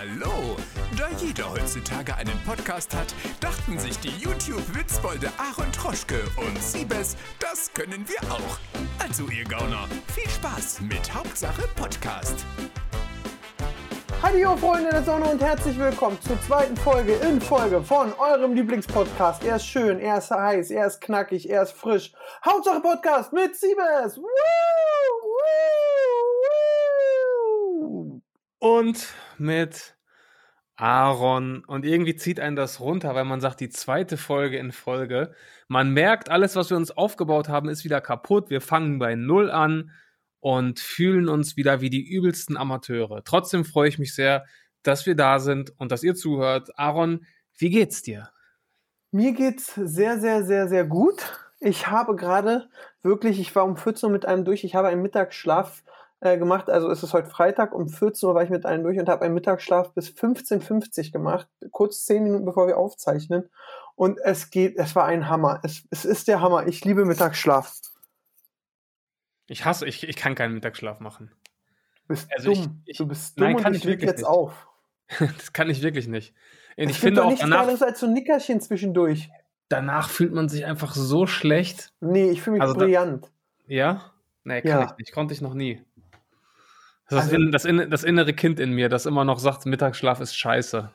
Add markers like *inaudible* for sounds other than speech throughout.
Hallo! Da jeder heutzutage einen Podcast hat, dachten sich die YouTube-Witzbolde Aaron Troschke und Siebes, das können wir auch. Also ihr Gauner, viel Spaß mit Hauptsache Podcast. Hallo Freunde der Sonne und herzlich willkommen zur zweiten Folge in Folge von eurem Lieblingspodcast. Er ist schön, er ist heiß, er ist knackig, er ist frisch. Hauptsache Podcast mit Siebes. Woo! Woo! und mit Aaron. Und irgendwie zieht einen das runter, weil man sagt, die zweite Folge in Folge. Man merkt, alles, was wir uns aufgebaut haben, ist wieder kaputt. Wir fangen bei Null an und fühlen uns wieder wie die übelsten Amateure. Trotzdem freue ich mich sehr, dass wir da sind und dass ihr zuhört. Aaron, wie geht's dir? Mir geht's sehr, sehr, sehr, sehr gut. Ich habe gerade wirklich, ich war um 14 Uhr mit einem durch, ich habe einen Mittagsschlaf äh, gemacht. Also es ist heute Freitag, um 14 Uhr war ich mit einem durch und habe einen Mittagsschlaf bis 15.50 Uhr gemacht, kurz 10 Minuten bevor wir aufzeichnen. Und es geht, es war ein Hammer. Es, es ist der Hammer. Ich liebe Mittagsschlaf. Ich hasse, ich, ich kann keinen Mittagsschlaf machen. Du bist Also ich- dumm. ich- du bist dumm nein, und kann ich ich wirklich jetzt nicht. auf. *laughs* das kann ich wirklich nicht. Und Es ich finde auch nichts danach, Geiles als so ein Nickerchen zwischendurch. danach fühlt man sich einfach so schlecht. Nee, ich fühle mich Also da- brillant. Ja? Nee, kann Ja. ich nicht. Konnte ich noch nie. Das Also- das, in, das, in, das innere Kind in mir, das immer noch sagt, Mittagsschlaf ist scheiße.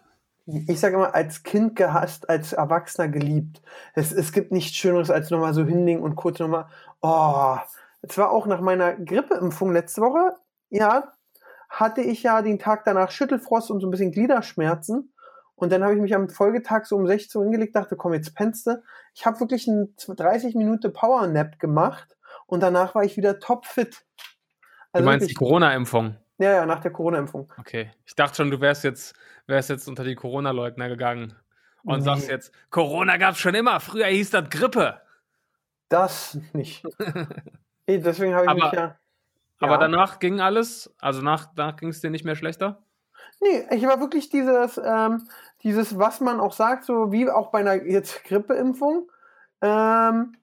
Ich sage immer, als Kind gehasst, als Erwachsener geliebt. Es, es gibt nichts Schöneres, als nochmal so hinlegen und kurz nochmal, oh. Es war auch nach meiner Grippeimpfung letzte Woche, ja, hatte ich ja den Tag danach Schüttelfrost und so ein bisschen Gliederschmerzen. Und dann habe ich mich am Folgetag so um 16 Uhr hingelegt, dachte, komm, jetzt pennst du. Ich habe wirklich einen 30 Minuten Powernap gemacht und danach war ich wieder topfit. Du Also meinst die wirklich, Corona-Impfung? ja, ja, nach der Corona-Impfung. Okay. Ich dachte schon, du wärst jetzt, wärst jetzt unter die Corona-Leugner gegangen und Nee. sagst jetzt, Corona gab's schon immer, früher hieß das Grippe. Das nicht. *laughs* Deswegen habe ich Aber- mich ja. Aber Ja. danach ging alles, also nach, danach ging es dir nicht mehr schlechter? Nee, ich war wirklich dieses, ähm, dieses, was man auch sagt, so wie auch bei einer jetzt Grippeimpfung. Ähm,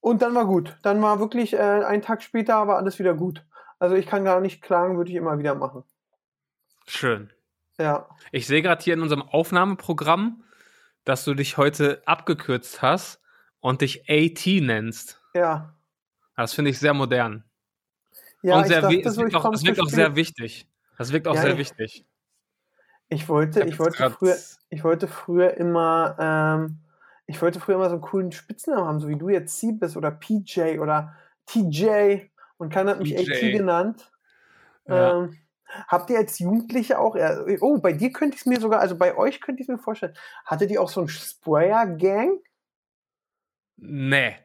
und dann war gut. Dann war wirklich äh, ein Tag später war alles wieder gut. Also ich kann gar nicht klagen, würde ich immer wieder machen. Schön. Ja. Ich sehe gerade hier in unserem Aufnahmeprogramm, dass du dich heute abgekürzt hast und dich AT nennst. Ja. Das finde ich sehr modern. Ja, und ich sehr, dachte so, wirkt ich auch, zu wirkt auch sehr wichtig. Das wirkt auch Ja, sehr ich- wichtig. Ich wollte, ich jetzt wollte früher, ich wollte früher immer, ähm, ich wollte früher immer so einen coolen Spitznamen haben, so wie du jetzt C bist oder PJ oder TJ und keiner hat mich. AT genannt. Ja. Ähm, habt ihr als Jugendliche auch, oh, bei dir könnte ich es mir sogar, also bei euch könnte ich es mir vorstellen, hattet ihr auch so einen Sprayer-Gang? Nee.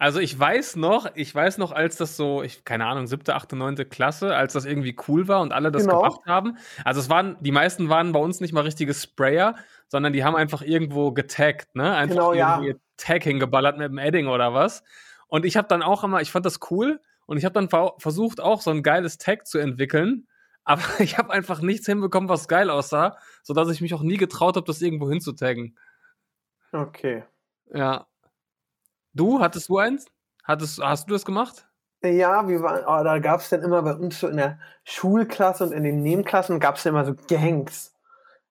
Also ich weiß noch, ich weiß noch, als das so, ich, keine Ahnung, siebte, achte, neunte Klasse, als das irgendwie cool war und alle das Genau. gemacht haben. Also es waren, die meisten waren bei uns nicht mal richtige Sprayer, sondern die haben einfach irgendwo getaggt, ne? Einfach Genau, ja. irgendwie ihr Tag hingeballert mit dem Edding oder was. Und ich habe dann auch immer, ich fand das cool und ich habe dann ver versucht, auch so ein geiles Tag zu entwickeln. *laughs* Aber ich habe einfach nichts hinbekommen, was geil aussah, sodass ich mich auch nie getraut habe, das irgendwo hinzutaggen. Okay. Ja. Du, hattest du eins? Hattest, hast du das gemacht? Ja, wir waren, oh, da gab es dann immer bei uns so in der Schulklasse und in den Nebenklassen gab es immer so Gangs.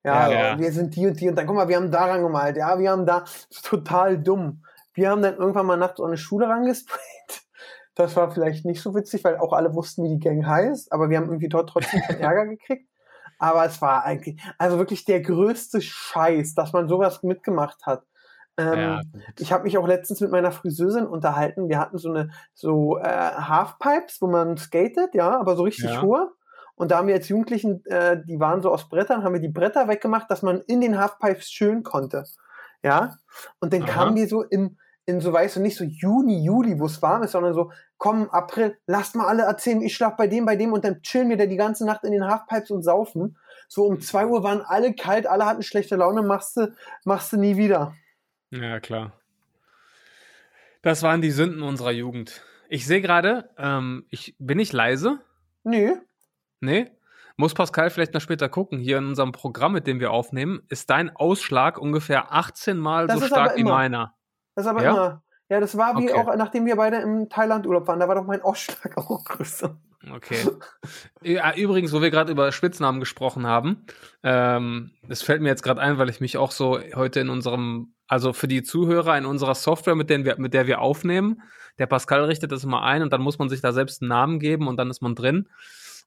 Ja, Ja, ja. wir sind die und die und dann, guck mal, wir haben da rangemalt, ja, wir haben da, das ist total dumm. Wir haben dann irgendwann mal nachts so eine Schule *laughs* rangesprayt. Das war vielleicht nicht so witzig, weil auch alle wussten, wie die Gang heißt, aber wir haben irgendwie dort trotzdem *laughs* Ärger gekriegt. Aber es war eigentlich, also wirklich der größte Scheiß, dass man sowas mitgemacht hat. Ähm, ja. ich habe mich auch letztens mit meiner Friseurin unterhalten. Wir hatten so eine so äh, Halfpipes, wo man skatet, ja, aber so richtig Ja. hohe. Und da haben wir als Jugendlichen, äh, die waren so aus Brettern, haben wir die Bretter weggemacht, dass man in den Halfpipes schön konnte. Ja. Und dann Aha. kamen wir so im, in so, weißt du, nicht so Juni, Juli, wo es warm ist, sondern so, komm, April, lasst mal alle erzählen, ich schlaf bei dem, bei dem und dann chillen wir da die ganze Nacht in den Halfpipes und saufen. So um zwei Uhr waren alle kalt, alle hatten schlechte Laune, machst du, machst du nie wieder. Ja, klar. Das waren die Sünden unserer Jugend. Ich sehe gerade, ähm, ich bin ich leise? Nö. Nee? Muss Pascal vielleicht noch später gucken. Hier in unserem Programm, mit dem wir aufnehmen, ist dein Ausschlag ungefähr 18 Mal Das so stark wie meiner. Das ist aber Ja? immer. Ja, das war wie Okay. auch, nachdem wir beide im Thailand Urlaub waren, da war doch mein Ausschlag *laughs* auch größer. Okay. Ja, übrigens, wo wir gerade über Spitznamen gesprochen haben, ähm, das fällt mir jetzt gerade ein, weil ich mich auch so heute in unserem, also für die Zuhörer in unserer Software, mit, denen wir, mit der wir aufnehmen, der Pascal richtet das immer ein und dann muss man sich da selbst einen Namen geben und dann ist man drin.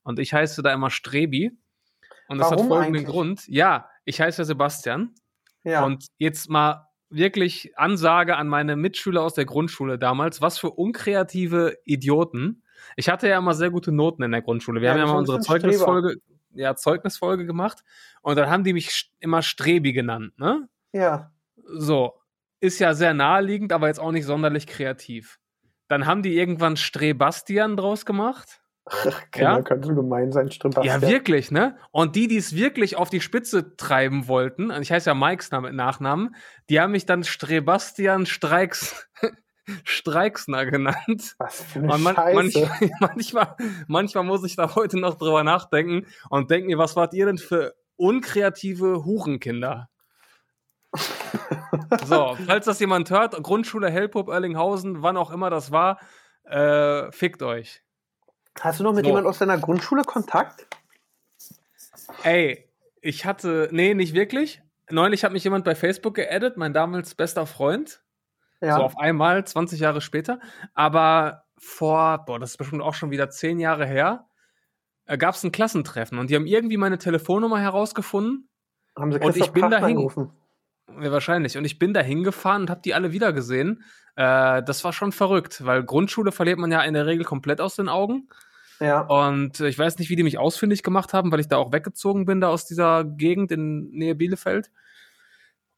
Und ich heiße da immer Strebi. Und das Warum hat folgenden eigentlich? Grund. Ja, ich heiße Sebastian. Ja. Und jetzt mal wirklich Ansage an meine Mitschüler aus der Grundschule damals. Was für unkreative Idioten. Ich hatte ja immer sehr gute Noten in der Grundschule. Wir Ja, haben ja mal unsere. Zeugnisfolge, ja, Zeugnisfolge gemacht. Und dann haben die mich immer Strebi genannt, ne? ja. So. Ist ja sehr naheliegend, aber jetzt auch nicht sonderlich kreativ. Dann haben die irgendwann Strebastian draus gemacht. Kinder Ja? können so gemein sein, stimmt das? Ja, wirklich, ne? Und die, die es wirklich auf die Spitze treiben wollten, und ich heiße ja Mikes Name, Nachnamen, die haben mich dann Strebastian Streiks, *laughs* Streiksner genannt. Was für eine Und man, Scheiße. manchmal, *laughs* manchmal, manchmal muss ich da heute noch drüber nachdenken und denken mir, was wart ihr denn für unkreative Hurenkinder? *laughs* so, falls das jemand hört, Grundschule Hellpup Erlinghausen, wann auch immer das war, äh, fickt euch. Hast du noch mit So. jemand aus deiner Grundschule Kontakt? Ey, ich hatte, nee, nicht wirklich. Neulich hat mich jemand bei Facebook geaddet, mein damals bester Freund. Ja. So auf einmal, 20 Jahre später. Aber vor, boah, das ist bestimmt auch schon wieder 10 Jahre her, äh, gab es ein Klassentreffen und die haben irgendwie meine Telefonnummer herausgefunden. Haben sie und ich Christoph bin dahin- angerufen? Ja, wahrscheinlich. Und ich bin da hingefahren und habe die alle wiedergesehen. Äh, das war schon verrückt, weil Grundschule verliert man ja in der Regel komplett aus den Augen. Ja. Und äh, ich weiß nicht, wie die mich ausfindig gemacht haben, weil ich da auch weggezogen bin, da aus dieser Gegend in Nähe Bielefeld.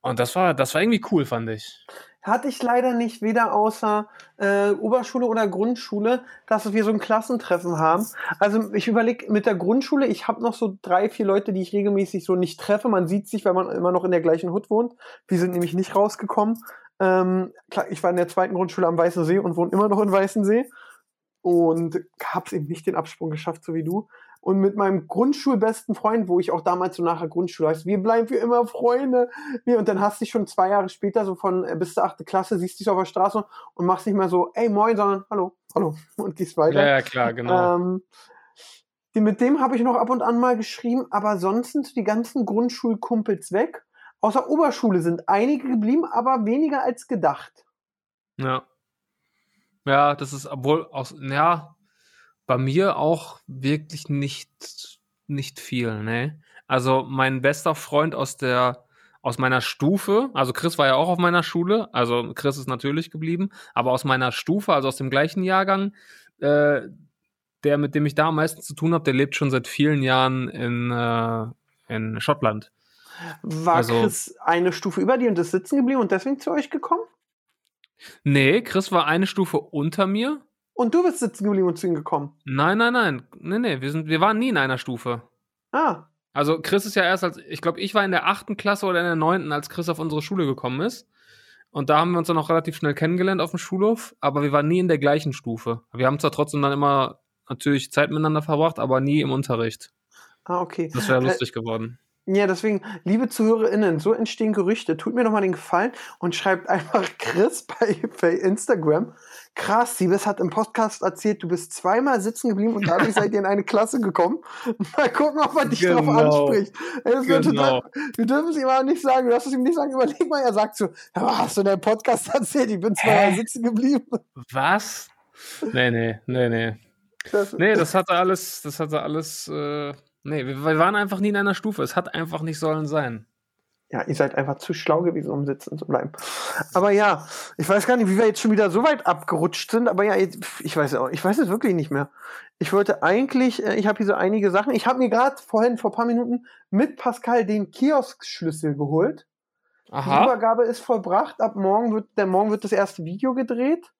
Und das war, das war irgendwie cool, fand ich. Hatte ich leider nicht, weder außer äh, Oberschule oder Grundschule, dass wir so ein Klassentreffen haben. Also ich überlege mit der Grundschule, ich habe noch so drei, vier Leute, die ich regelmäßig so nicht treffe. Man sieht sich, weil man immer noch in der gleichen Hut wohnt. Wir sind nämlich nicht rausgekommen. Ähm, klar, ich war in der zweiten Grundschule am Weißen See und wohne immer noch in Weißen See. Und habe es eben nicht den Absprung geschafft, so wie du. Und mit meinem Grundschulbesten Freund, wo ich auch damals so nachher Grundschule heißt, wir bleiben für immer Freunde. Und dann hast du dich schon zwei Jahre später, so von äh, bis zur achte Klasse, siehst dich auf der Straße und machst nicht mehr so, ey, moin, sondern hallo, hallo und gehst weiter. Ja, ja, klar, genau. Ähm, die, mit dem habe ich noch ab und an mal geschrieben, aber sonst sind die ganzen Grundschulkumpels weg. Außer Oberschule sind einige geblieben, aber weniger als gedacht. Ja. Ja, das ist, obwohl, aus, ja, bei mir auch wirklich nicht, nicht viel, ne? Also, mein bester Freund aus der, aus meiner Stufe, also Chris war ja auch auf meiner Schule, also Chris ist natürlich geblieben, aber aus meiner Stufe, also aus dem gleichen Jahrgang, äh, der, mit dem ich da am meisten zu tun habe, der lebt schon seit vielen Jahren in, äh, in Schottland. War Also- Chris eine Stufe über dir und ist sitzen geblieben und deswegen zu euch gekommen? Nee, Chris war eine Stufe unter mir. Und du bist sitzen geblieben und zu ihm gekommen. Nein, nein, nein. Nee, nee, wir, sind, wir waren nie in einer Stufe. Ah, Also Chris ist ja erst als, ich glaube, ich war in der achten Klasse oder in der neunten, als Chris auf unsere Schule gekommen ist. Und da haben wir uns dann auch relativ schnell kennengelernt auf dem Schulhof, aber wir waren nie in der gleichen Stufe. Wir haben zwar trotzdem dann immer natürlich Zeit miteinander verbracht, aber nie im Unterricht. ah, okay. Das wäre Äh, lustig geworden. Ja, deswegen, liebe ZuhörerInnen, so entstehen Gerüchte. Tut mir doch mal den Gefallen und schreibt *laughs* einfach Chris bei, bei Instagram. Krass, Siebes hat im Podcast erzählt, du bist zweimal sitzen geblieben und dadurch seid ihr in eine Klasse gekommen. *laughs* Mal gucken, ob er dich drauf Genau. anspricht. Ey, das wird Genau. total, wir dürfen es ihm aber nicht sagen. Du darfst es ihm nicht sagen. Überleg mal, er sagt so, "Ja, hast du in deinem Podcast *laughs* erzählt, ich bin zweimal Hä? sitzen geblieben. Was? Nee, nee, nee, nee. Das, Nee, das hatte alles, das hatte alles, äh, nee, wir, waren einfach nie in einer Stufe. Es hat einfach nicht sollen sein. Ja, ihr seid einfach zu schlau gewesen, um sitzen zu bleiben. Aber ja, ich weiß gar nicht, wie wir jetzt schon wieder so weit abgerutscht sind, aber ja, ich weiß auch, ich weiß es wirklich nicht mehr. Ich wollte eigentlich, äh, ich habe hier so einige Sachen. Ich habe mir gerade vorhin, vor ein paar Minuten, mit Pascal den Kioskschlüssel geholt. Die Aha, Übergabe ist vollbracht. Ab morgen wird, der morgen wird das erste Video gedreht.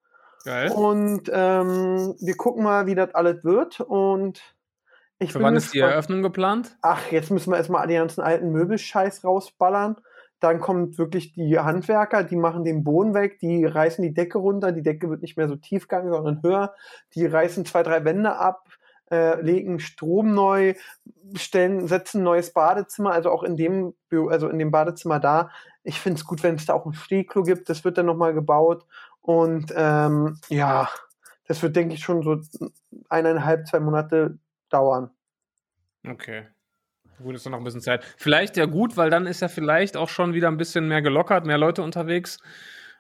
geil. Und ähm, wir gucken mal, wie das alles wird. Und ich Für wann ist die. Eröffnung geplant? ach, jetzt müssen wir erstmal die ganzen alten Möbelscheiß rausballern. Dann kommt wirklich die Handwerker, die machen den Boden weg, die reißen die Decke runter, die Decke wird nicht mehr so tiefgang, sondern höher. Die reißen zwei, drei Wände ab, äh, legen Strom neu, stellen, setzen ein neues Badezimmer, also auch in dem, also in dem Badezimmer da. Ich finde es gut, wenn es da auch ein Stehklo gibt, das wird dann nochmal gebaut. Und ähm, ja, Das wird, denke ich, schon so eineinhalb, zwei Monate dauern. Okay. Gut, ist noch ein bisschen Zeit. Vielleicht ja gut, weil dann ist ja vielleicht auch schon wieder ein bisschen mehr gelockert, mehr Leute unterwegs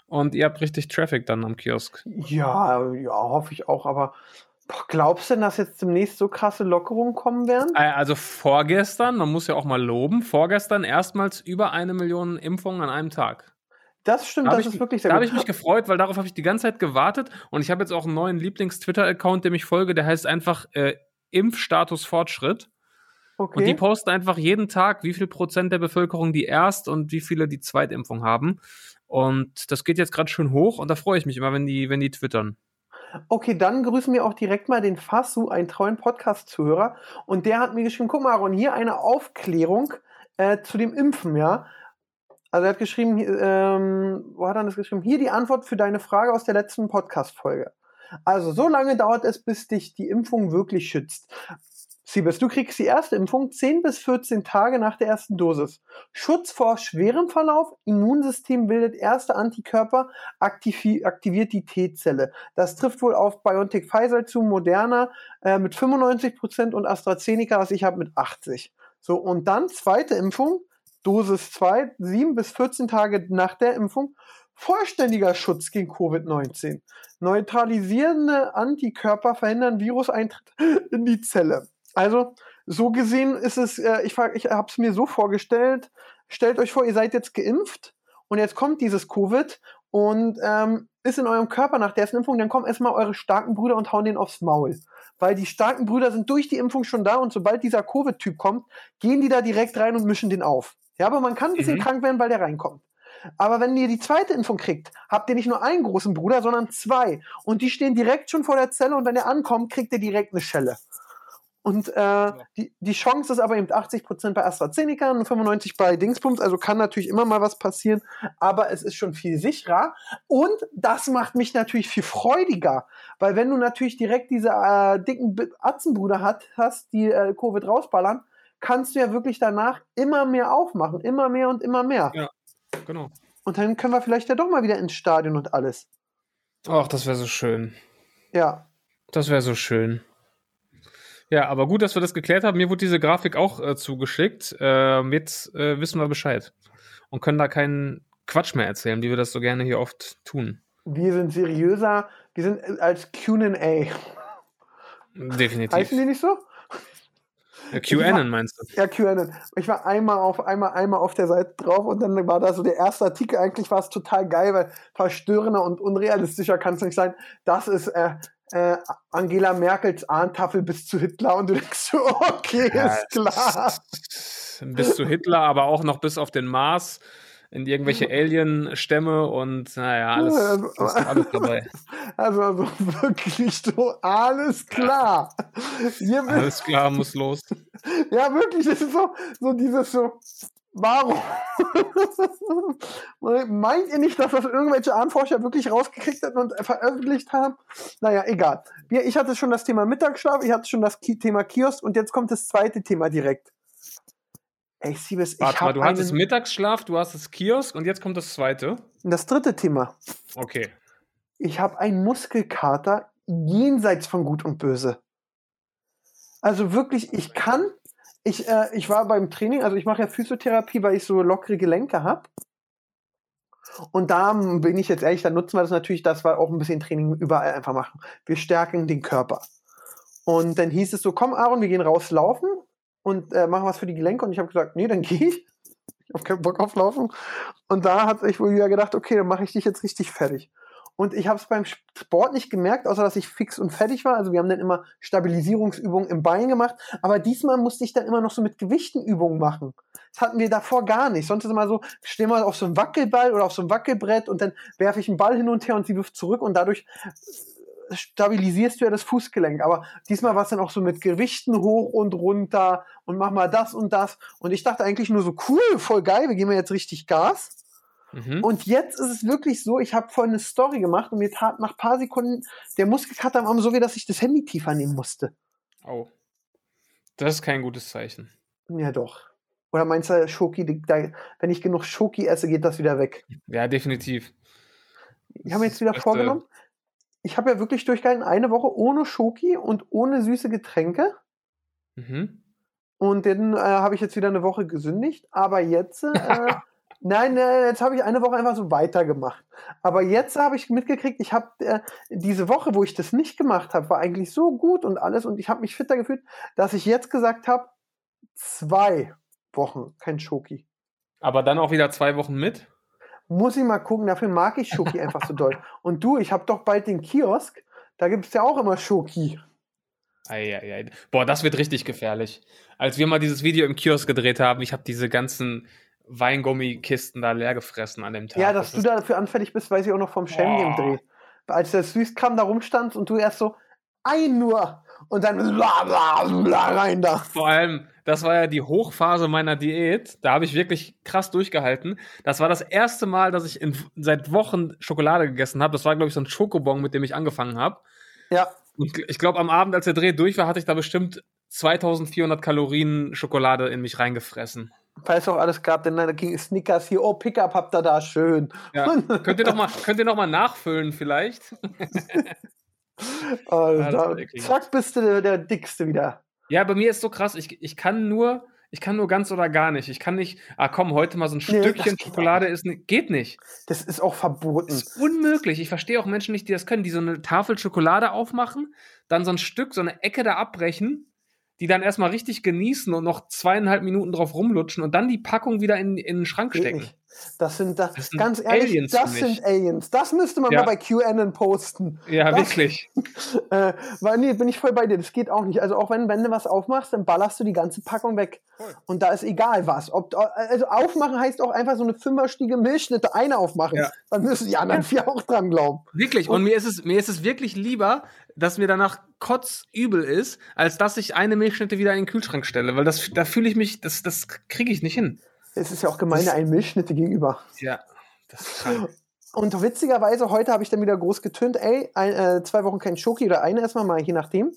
und ihr habt richtig Traffic dann am Kiosk. Ja, ja, hoffe ich auch, aber boah, glaubst du denn, dass jetzt demnächst so krasse Lockerungen kommen werden? Äh, Also vorgestern, man muss ja auch mal loben, vorgestern erstmals über eine Million Impfungen an einem Tag. Das stimmt, Da habe das ich, ist wirklich sehr da hab gut. ich mich gefreut, weil darauf habe ich die ganze Zeit gewartet und ich habe jetzt auch einen neuen Lieblings-Twitter-Account, dem ich folge, der heißt einfach äh, Impfstatus Fortschritt. Und die okay. posten einfach jeden Tag, wie viel Prozent der Bevölkerung die Erst- und wie viele die Zweitimpfung haben. Und das geht jetzt gerade schön hoch und da freue ich mich immer, wenn die, wenn die twittern. Okay, dann grüßen wir auch direkt mal den Fassu, einen treuen Podcast-Zuhörer. Und der hat mir geschrieben, guck mal, Aaron, hier eine Aufklärung äh, zu dem Impfen, ja. Also er hat geschrieben, ähm, wo hat er das geschrieben? Hier die Antwort für deine Frage aus der letzten Podcast-Folge. Also, so lange dauert es, bis dich die Impfung wirklich schützt. Siebes, du kriegst die erste Impfung 10 bis 14 Tage nach der ersten Dosis. Schutz vor schwerem Verlauf, Immunsystem bildet erste Antikörper, aktivi aktiviert die T-Zelle. Das trifft wohl auf BioNTech Pfizer zu, Moderna äh, mit 95% und AstraZeneca, was ich habe, mit 80%. So, und dann zweite Impfung, Dosis 2, 7 bis 14 Tage nach der Impfung, vollständiger Schutz gegen Covid-19. Neutralisierende Antikörper verhindern Viruseintritt in die Zelle. Also, so gesehen ist es, äh, ich, frag- ich habe es mir so vorgestellt, stellt euch vor, ihr seid jetzt geimpft und jetzt kommt dieses Covid und ähm, ist in eurem Körper nach der ersten Impfung, dann kommen erstmal eure starken Brüder und hauen den aufs Maul. Weil die starken Brüder sind durch die Impfung schon da und sobald dieser Covid-Typ kommt, gehen die da direkt rein und mischen den auf. Ja, aber man kann ein bisschen Mhm. krank werden, weil der reinkommt. Aber wenn ihr die zweite Impfung kriegt, habt ihr nicht nur einen großen Bruder, sondern zwei. Und die stehen direkt schon vor der Zelle und wenn er ankommt, kriegt ihr direkt eine Schelle. Und äh, die, die Chance ist aber eben 80% bei AstraZeneca und 95% bei Dingsbums. Also kann natürlich immer mal was passieren, aber es ist schon viel sicherer. Und das macht mich natürlich viel freudiger, weil wenn du natürlich direkt diese äh, dicken Atzenbrüder hat, hast, die äh, Covid rausballern, kannst du ja wirklich danach immer mehr aufmachen. Immer mehr und immer mehr. Ja. Genau. Und dann können wir vielleicht ja doch mal wieder ins Stadion und alles. Ach, das wäre so schön. Ja. Das wäre so schön. Ja, aber gut, dass wir das geklärt haben. Mir wurde diese Grafik auch äh, zugeschickt. Ähm, jetzt äh, wissen wir Bescheid. Und können da keinen Quatsch mehr erzählen, wie wir das so gerne hier oft tun. Wir sind seriöser. Wir sind äh, als QA. Definitiv. Heißen die nicht so? Äh, QAnon meinst du? Ja, QAnon. Ich war einmal auf, einmal, einmal auf der Seite drauf und dann war da so der erste Artikel. Eigentlich war es total geil, weil verstörender und unrealistischer kann es nicht sein. Das ist äh, äh, Angela Merkels Ahntafel bis zu Hitler und du denkst so, okay, Ja, ist klar. *laughs* Bis zu Hitler, aber auch noch bis auf den Mars, in irgendwelche Alien-Stämme und naja, alles, ist alles dabei. *laughs* Also, also wirklich so, alles klar. Hier Alles klar, muss los. *laughs* Ja, wirklich, das ist so, so dieses so, warum? *laughs* Meint ihr nicht, dass das irgendwelche Ahnenforscher wirklich rausgekriegt hatten und veröffentlicht haben? Naja, egal. Wir, ich hatte schon das Thema Mittagsschlaf, ich hatte schon das Thema Kiosk und jetzt kommt das zweite Thema direkt. Ey, Siebes, ich Warte mal, habe du hattest einen, Mittagsschlaf, du hast das Kiosk und jetzt kommt das zweite. das dritte Thema. Okay. Ich habe einen Muskelkater jenseits von Gut und Böse. Also wirklich, ich kann, ich, äh, ich war beim Training, also ich mache ja Physiotherapie, weil ich so lockere Gelenke habe. Und da bin ich jetzt ehrlich, da nutzen wir das natürlich, dass wir auch ein bisschen Training überall einfach machen. Wir stärken den Körper. Und dann hieß es so, komm Aaron, wir gehen rauslaufen und äh, machen was für die Gelenke. Und ich habe gesagt, nee, dann gehe ich. Ich habe keinen Bock auf Laufen. Und da hat sich wohl wieder gedacht, okay, dann mache ich dich jetzt richtig fertig. Und ich habe es beim Sport nicht gemerkt, außer dass ich fix und fertig war. Also wir haben dann immer Stabilisierungsübungen im Bein gemacht. Aber diesmal musste ich dann immer noch so mit Gewichten Übungen machen. Das hatten wir davor gar nicht. Sonst ist immer so, stehen wir auf so einem Wackelball oder auf so einem Wackelbrett und dann werfe ich einen Ball hin und her und sie wirft zurück und dadurch stabilisierst du ja das Fußgelenk. Aber diesmal war es dann auch so mit Gewichten hoch und runter und mach mal das und das. Und ich dachte eigentlich nur so, cool, voll geil, wir geben jetzt richtig Gas. Mhm. Und jetzt ist es wirklich so, ich habe vorhin eine Story gemacht und mir tat nach paar Sekunden der Muskelkater am Arm so weh, dass ich das Handy tiefer nehmen musste. Oh. Das ist kein gutes Zeichen. Ja, doch. Oder meinst du, Schoki, da, wenn ich genug Schoki esse, geht das wieder weg? Ja, definitiv. Ich habe mir jetzt wieder Das, äh, vorgenommen, ich habe ja wirklich durchgehalten, eine Woche ohne Schoki und ohne süße Getränke. Mhm. Und dann äh, habe ich jetzt wieder eine Woche gesündigt. Aber jetzt, äh, *laughs* nein, äh, jetzt habe ich eine Woche einfach so weitergemacht. Aber jetzt habe ich mitgekriegt, ich habe äh, diese Woche, wo ich das nicht gemacht habe, war eigentlich so gut und alles. Und ich habe mich fitter gefühlt, dass ich jetzt gesagt habe, zwei Wochen kein Schoki. Aber dann auch wieder zwei Wochen mit? Muss ich mal gucken, dafür mag ich Schoki *laughs* einfach so doll. Und du, ich habe doch bald den Kiosk, da gibt es ja auch immer Schoki. Eieiei. Boah, das wird richtig gefährlich. Als wir mal dieses Video im Kiosk gedreht haben, ich habe diese ganzen Weingummikisten da leer gefressen an dem Tag. Ja, dass das du dafür anfällig bist, weiß ich auch noch vom Shame Game. Dreh. Als der Süßkram da rumstand und du erst so, ein nur und dann bla bla bla rein da. Vor allem, das war ja die Hochphase meiner Diät. Da habe ich wirklich krass durchgehalten. Das war das erste Mal, dass ich in, seit Wochen Schokolade gegessen habe. Das war, glaube ich, so ein Schokobon, mit dem ich angefangen habe. Ja, Und ich glaube, am Abend, als der Dreh durch war, hatte ich da bestimmt 2400 Kalorien Schokolade in mich reingefressen. weil es auch alles gab, denn da ging Snickers hier, oh, Pickup habt ihr da, schön. Ja. könnt ihr noch mal, könnt ihr noch mal nachfüllen vielleicht? *laughs* Also, eklig. zack, bist du der, der Dickste wieder. Ja, bei mir ist so krass, ich, ich kann nur, ich kann nur ganz oder gar nicht. Ich kann nicht, ah komm, heute mal so ein Nee, Stückchen Schokolade ist, geht nicht. Das ist auch verboten. Das ist unmöglich. Ich verstehe auch Menschen nicht, die das können, die so eine Tafel Schokolade aufmachen, dann so ein Stück, so eine Ecke da abbrechen, die dann erstmal richtig genießen und noch zweieinhalb Minuten drauf rumlutschen und dann die Packung wieder in, in den Schrank Geht stecken. nicht. Das sind, das, Das sind ganz ehrlich, Aliens das sind Aliens. Das müsste man Ja. mal bei QAnon posten. Ja, Das- wirklich. *laughs* Äh, weil, nee, bin ich voll bei dir. Das geht auch nicht. Also auch wenn, wenn du was aufmachst, dann ballerst du die ganze Packung weg. Voll. Und da ist egal was. Ob, also aufmachen heißt auch einfach so eine fünferstiege Milchschnitte eine aufmachen. Ja. Dann müssen die anderen vier auch dran glauben. Wirklich. Und mir ist es, mir ist es wirklich lieber, dass mir danach kotzübel ist, als dass ich eine Milchschnitte wieder in den Kühlschrank stelle, weil das, da fühle ich mich, das, das kriege ich nicht hin. Es ist ja auch gemeine Das- ein Milchschnitte gegenüber. Ja, das ist krank. Und witzigerweise, heute habe ich dann wieder groß getönt, ey, ein, äh, zwei Wochen kein Schoki oder eine erstmal mal, je nachdem.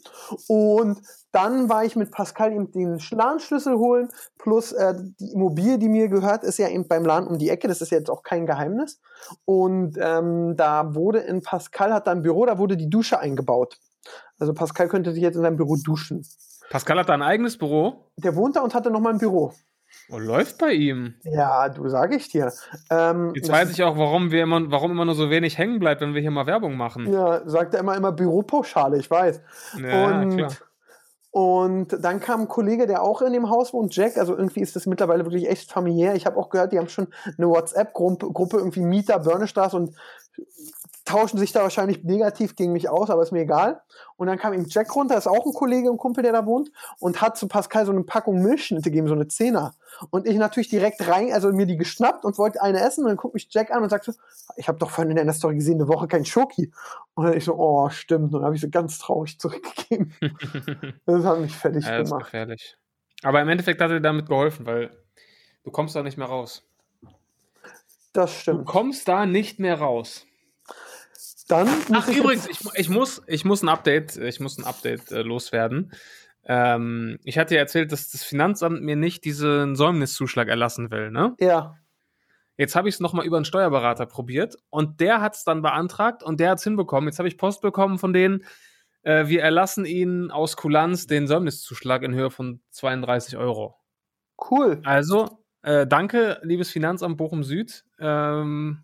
Und dann war ich mit Pascal eben den LAN-Schlüssel holen, plus äh, die Immobilie, die mir gehört, ist ja eben beim LAN um die Ecke, das ist jetzt auch kein Geheimnis. Und ähm, da wurde in Pascal, hat da ein Büro, da wurde die Dusche eingebaut. Also Pascal könnte sich jetzt in seinem Büro duschen. Pascal hat da ein eigenes Büro. Der wohnt da und hatte nochmal ein Büro. Oh, läuft bei ihm. Ja, du sage ich dir. Ähm, Jetzt weiß ich auch, warum wir immer, warum immer nur so wenig hängen bleibt, wenn wir hier mal Werbung machen. Ja, sagt er immer, immer Büropauschale, ich weiß. Ja, und, klar. und dann kam ein Kollege, der auch in dem Haus wohnt, Jack. Also irgendwie ist das mittlerweile wirklich echt familiär. Ich habe auch gehört, die haben schon eine WhatsApp-Gruppe, Gruppe irgendwie Mieter Börnestraße und tauschen sich da wahrscheinlich negativ gegen mich aus, aber ist mir egal. Und dann kam ihm Jack runter, ist auch ein Kollege und Kumpel, der da wohnt, und hat zu Pascal so eine Packung Milchschnitte gegeben, so eine Zehner. Und ich natürlich direkt rein, also mir die geschnappt und wollte eine essen. Und dann guckt mich Jack an und sagt so, ich habe doch vorhin in deiner Story gesehen, eine Woche kein Schoki. Und dann ich so, oh, stimmt. Und dann habe ich so ganz traurig *laughs* zurückgegeben. *laughs* Das hat mich fertig ja, das ist gemacht. gefährlich. Aber im Endeffekt hat er damit geholfen, weil du kommst da nicht mehr raus. Das Du stimmt. kommst da nicht mehr raus. Dann Ach, ich übrigens, ich, ich, muss, ich muss ein Update, ich muss ein Update äh, loswerden. Ähm, ich hatte ja erzählt, dass das Finanzamt mir nicht diesen Säumniszuschlag erlassen will, ne? ja, Jetzt habe ich es nochmal über einen Steuerberater probiert und der hat es dann beantragt und der hat es hinbekommen. Jetzt habe ich Post bekommen von denen, äh, wir erlassen Ihnen aus Kulanz den Säumniszuschlag in Höhe von 32 Euro. cool. Also, äh, danke, liebes Finanzamt Bochum Süd. Ähm,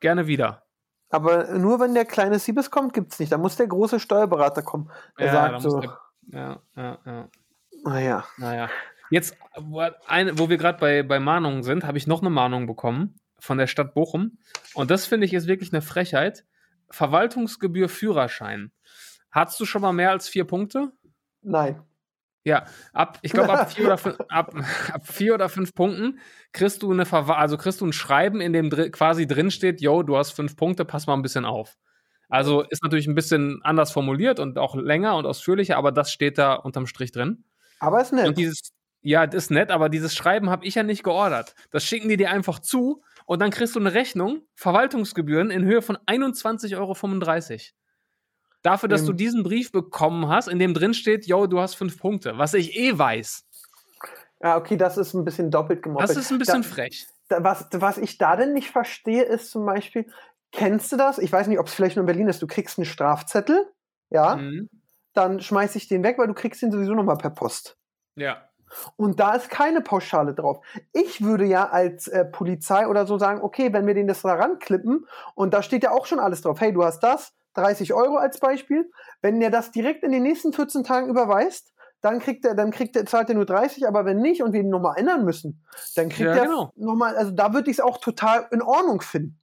gerne wieder. Aber nur wenn der kleine Siebes kommt, gibt's nicht. Da muss der große Steuerberater kommen. Der Ja, sagt so, der- Ja, ja, ja. naja. Naja. Jetzt, wo, eine, wo wir gerade bei, bei Mahnungen sind, habe ich noch eine Mahnung bekommen von der Stadt Bochum. Und das finde ich ist wirklich eine Frechheit. Verwaltungsgebühr Führerschein. Hattest du schon mal mehr als vier Punkte? Nein. Ja, ab, ich glaube, ab, *laughs* vier oder fün- ab, ab vier oder fünf Punkten kriegst du eine Verwa also kriegst du ein Schreiben, in dem dri quasi drin steht, yo, du hast fünf Punkte, pass mal ein bisschen auf. Also ist natürlich ein bisschen anders formuliert und auch länger und ausführlicher, aber das steht da unterm Strich drin. Aber ist nett. Und dieses, ja, das ist nett, aber dieses Schreiben habe ich ja nicht geordert. Das schicken die dir einfach zu und dann kriegst du eine Rechnung, Verwaltungsgebühren in Höhe von 21,35 Euro. Dafür, dass du diesen Brief bekommen hast, in dem drin steht, yo, du hast fünf Punkte, was ich eh weiß. ja, okay, das ist ein bisschen doppelt gemoppelt. Das ist ein bisschen da, frech. da, was, was ich da denn nicht verstehe, ist zum Beispiel, kennst du das? Ich weiß nicht, ob es vielleicht nur in Berlin ist. Du kriegst einen Strafzettel, ja, Mhm. dann schmeiß ich den weg, weil du kriegst den sowieso nochmal per Post. Ja. Und da ist keine Pauschale drauf. Ich würde ja als äh, Polizei oder so sagen, okay, wenn wir den das da ranklippen und da steht ja auch schon alles drauf. Hey, du hast das, 30 Euro als Beispiel. Wenn der das direkt in den nächsten 14 Tagen überweist, dann kriegt er, dann kriegt er, zahlt er nur 30, aber wenn nicht und wir ihn nochmal ändern müssen, dann kriegt Ja, er genau. nochmal, also da würde ich es auch total in Ordnung finden.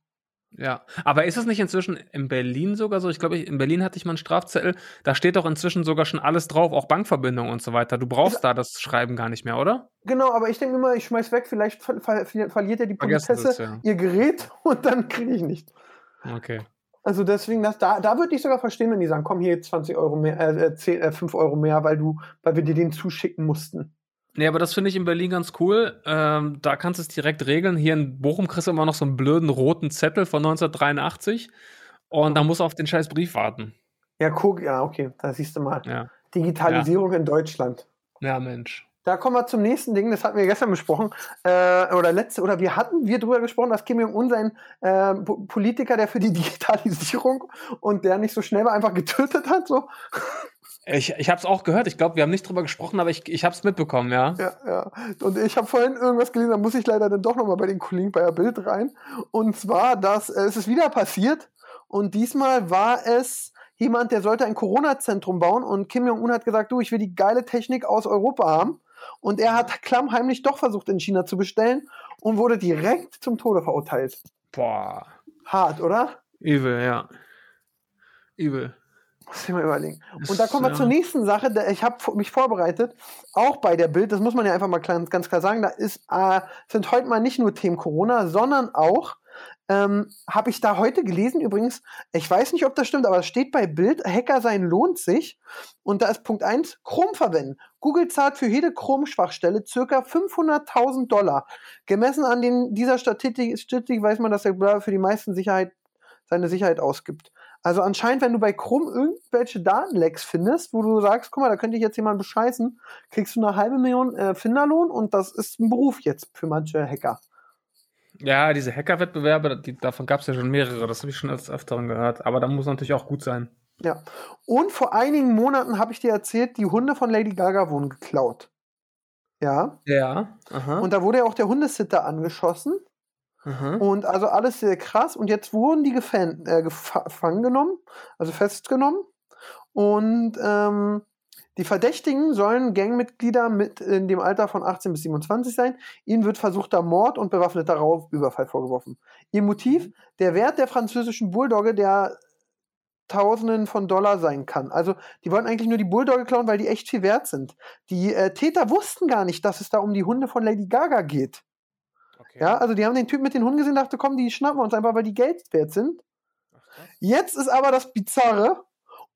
Ja, aber ist es nicht inzwischen in Berlin sogar so? Ich glaube, in Berlin hatte ich mal einen Strafzettel. Da steht doch inzwischen sogar schon alles drauf, auch Bankverbindung und so weiter. Du brauchst da das Schreiben gar nicht mehr, oder? Genau, aber ich denke immer, ich schmeiß weg, vielleicht ver ver verliert ja die sie's, ja. ihr Gerät *laughs* und dann kriege ich nicht. Okay. Also deswegen, das, da, da würde ich sogar verstehen, wenn die sagen, komm hier 20 Euro mehr, äh, 10, äh, 5 Euro mehr, weil du, weil wir dir den zuschicken mussten. Nee, aber das finde ich in Berlin ganz cool. Ähm, da kannst du es direkt regeln. Hier in Bochum kriegst du immer noch so einen blöden roten Zettel von 1983 und da musst du auf den scheiß Brief warten. Ja, guck, ja, okay, da siehst du mal. Ja. Digitalisierung in Deutschland. Ja, Mensch. Da kommen wir zum nächsten Ding, das hatten wir gestern besprochen, äh, oder letzte, oder wir hatten wir drüber gesprochen, dass Kim Jong-un sein äh, Po- Politiker, der für die *laughs* Digitalisierung und der nicht so schnell war, einfach getötet hat, so. Ich, ich habe es auch gehört. Ich glaube, wir haben nicht drüber gesprochen, aber ich, ich habe es mitbekommen, ja. Ja, ja. Und ich habe vorhin irgendwas gelesen, da muss ich leider dann doch nochmal bei den Kollegen bei der Bild rein. Und zwar, dass äh, es ist wieder passiert. Und diesmal war es jemand, der sollte ein Corona-Zentrum bauen. Und Kim Jong-un hat gesagt, du, ich will die geile Technik aus Europa haben. Und er hat klammheimlich doch versucht, in China zu bestellen und wurde direkt zum Tode verurteilt. Boah. Hart, oder? Übel, ja. Übel. Muss ich mal überlegen. Und da kommen wir ist, zur ja. nächsten Sache. Ich habe mich vorbereitet, auch bei der Bild, das muss man ja einfach mal ganz klar sagen, da ist, äh, sind heute mal nicht nur Themen Corona, sondern auch, ähm, habe ich da heute gelesen, übrigens, ich weiß nicht, ob das stimmt, aber es steht bei Bild, Hacker sein lohnt sich. Und da ist Punkt 1, Chrome verwenden. Google zahlt für jede Chrome-Schwachstelle circa 500.000 Dollar. Gemessen an den, dieser Statistik, Statistik weiß man, dass der Blur für die meisten Sicherheit seine Sicherheit ausgibt. Also anscheinend, wenn du bei Chrome irgendwelche Datenlecks findest, wo du sagst, guck mal, da könnte ich jetzt jemand bescheißen, kriegst du eine halbe Million äh, Finderlohn und das ist ein Beruf jetzt für manche Hacker. Ja, diese Hacker-Wettbewerbe, die, davon gab es ja schon mehrere. Das habe ich schon als Öfteren gehört. Aber da muss natürlich auch gut sein. Ja. Und vor einigen Monaten habe ich dir erzählt, die Hunde von Lady Gaga wurden geklaut. Ja. Ja. Aha. Und da wurde ja auch der Hundesitter angeschossen. aha. Und also alles sehr krass. Und jetzt wurden die gefan äh, gefa- gefangen genommen, also festgenommen. Und ähm, die Verdächtigen sollen Gangmitglieder mit in dem Alter von 18 bis 27 sein. Ihnen wird versuchter Mord und bewaffneter Raubüberfall vorgeworfen. Ihr Motiv? Der Wert der französischen Bulldogge, der Tausenden von Dollar sein kann. Also die wollten eigentlich nur die Bulldogge klauen, weil die echt viel wert sind. Die äh, Täter wussten gar nicht, dass es da um die Hunde von Lady Gaga geht. Okay. Ja, also die haben den Typ mit den Hunden gesehen, dachte, komm, die schnappen wir uns einfach, weil die Geld wert sind. Jetzt ist aber das Bizarre,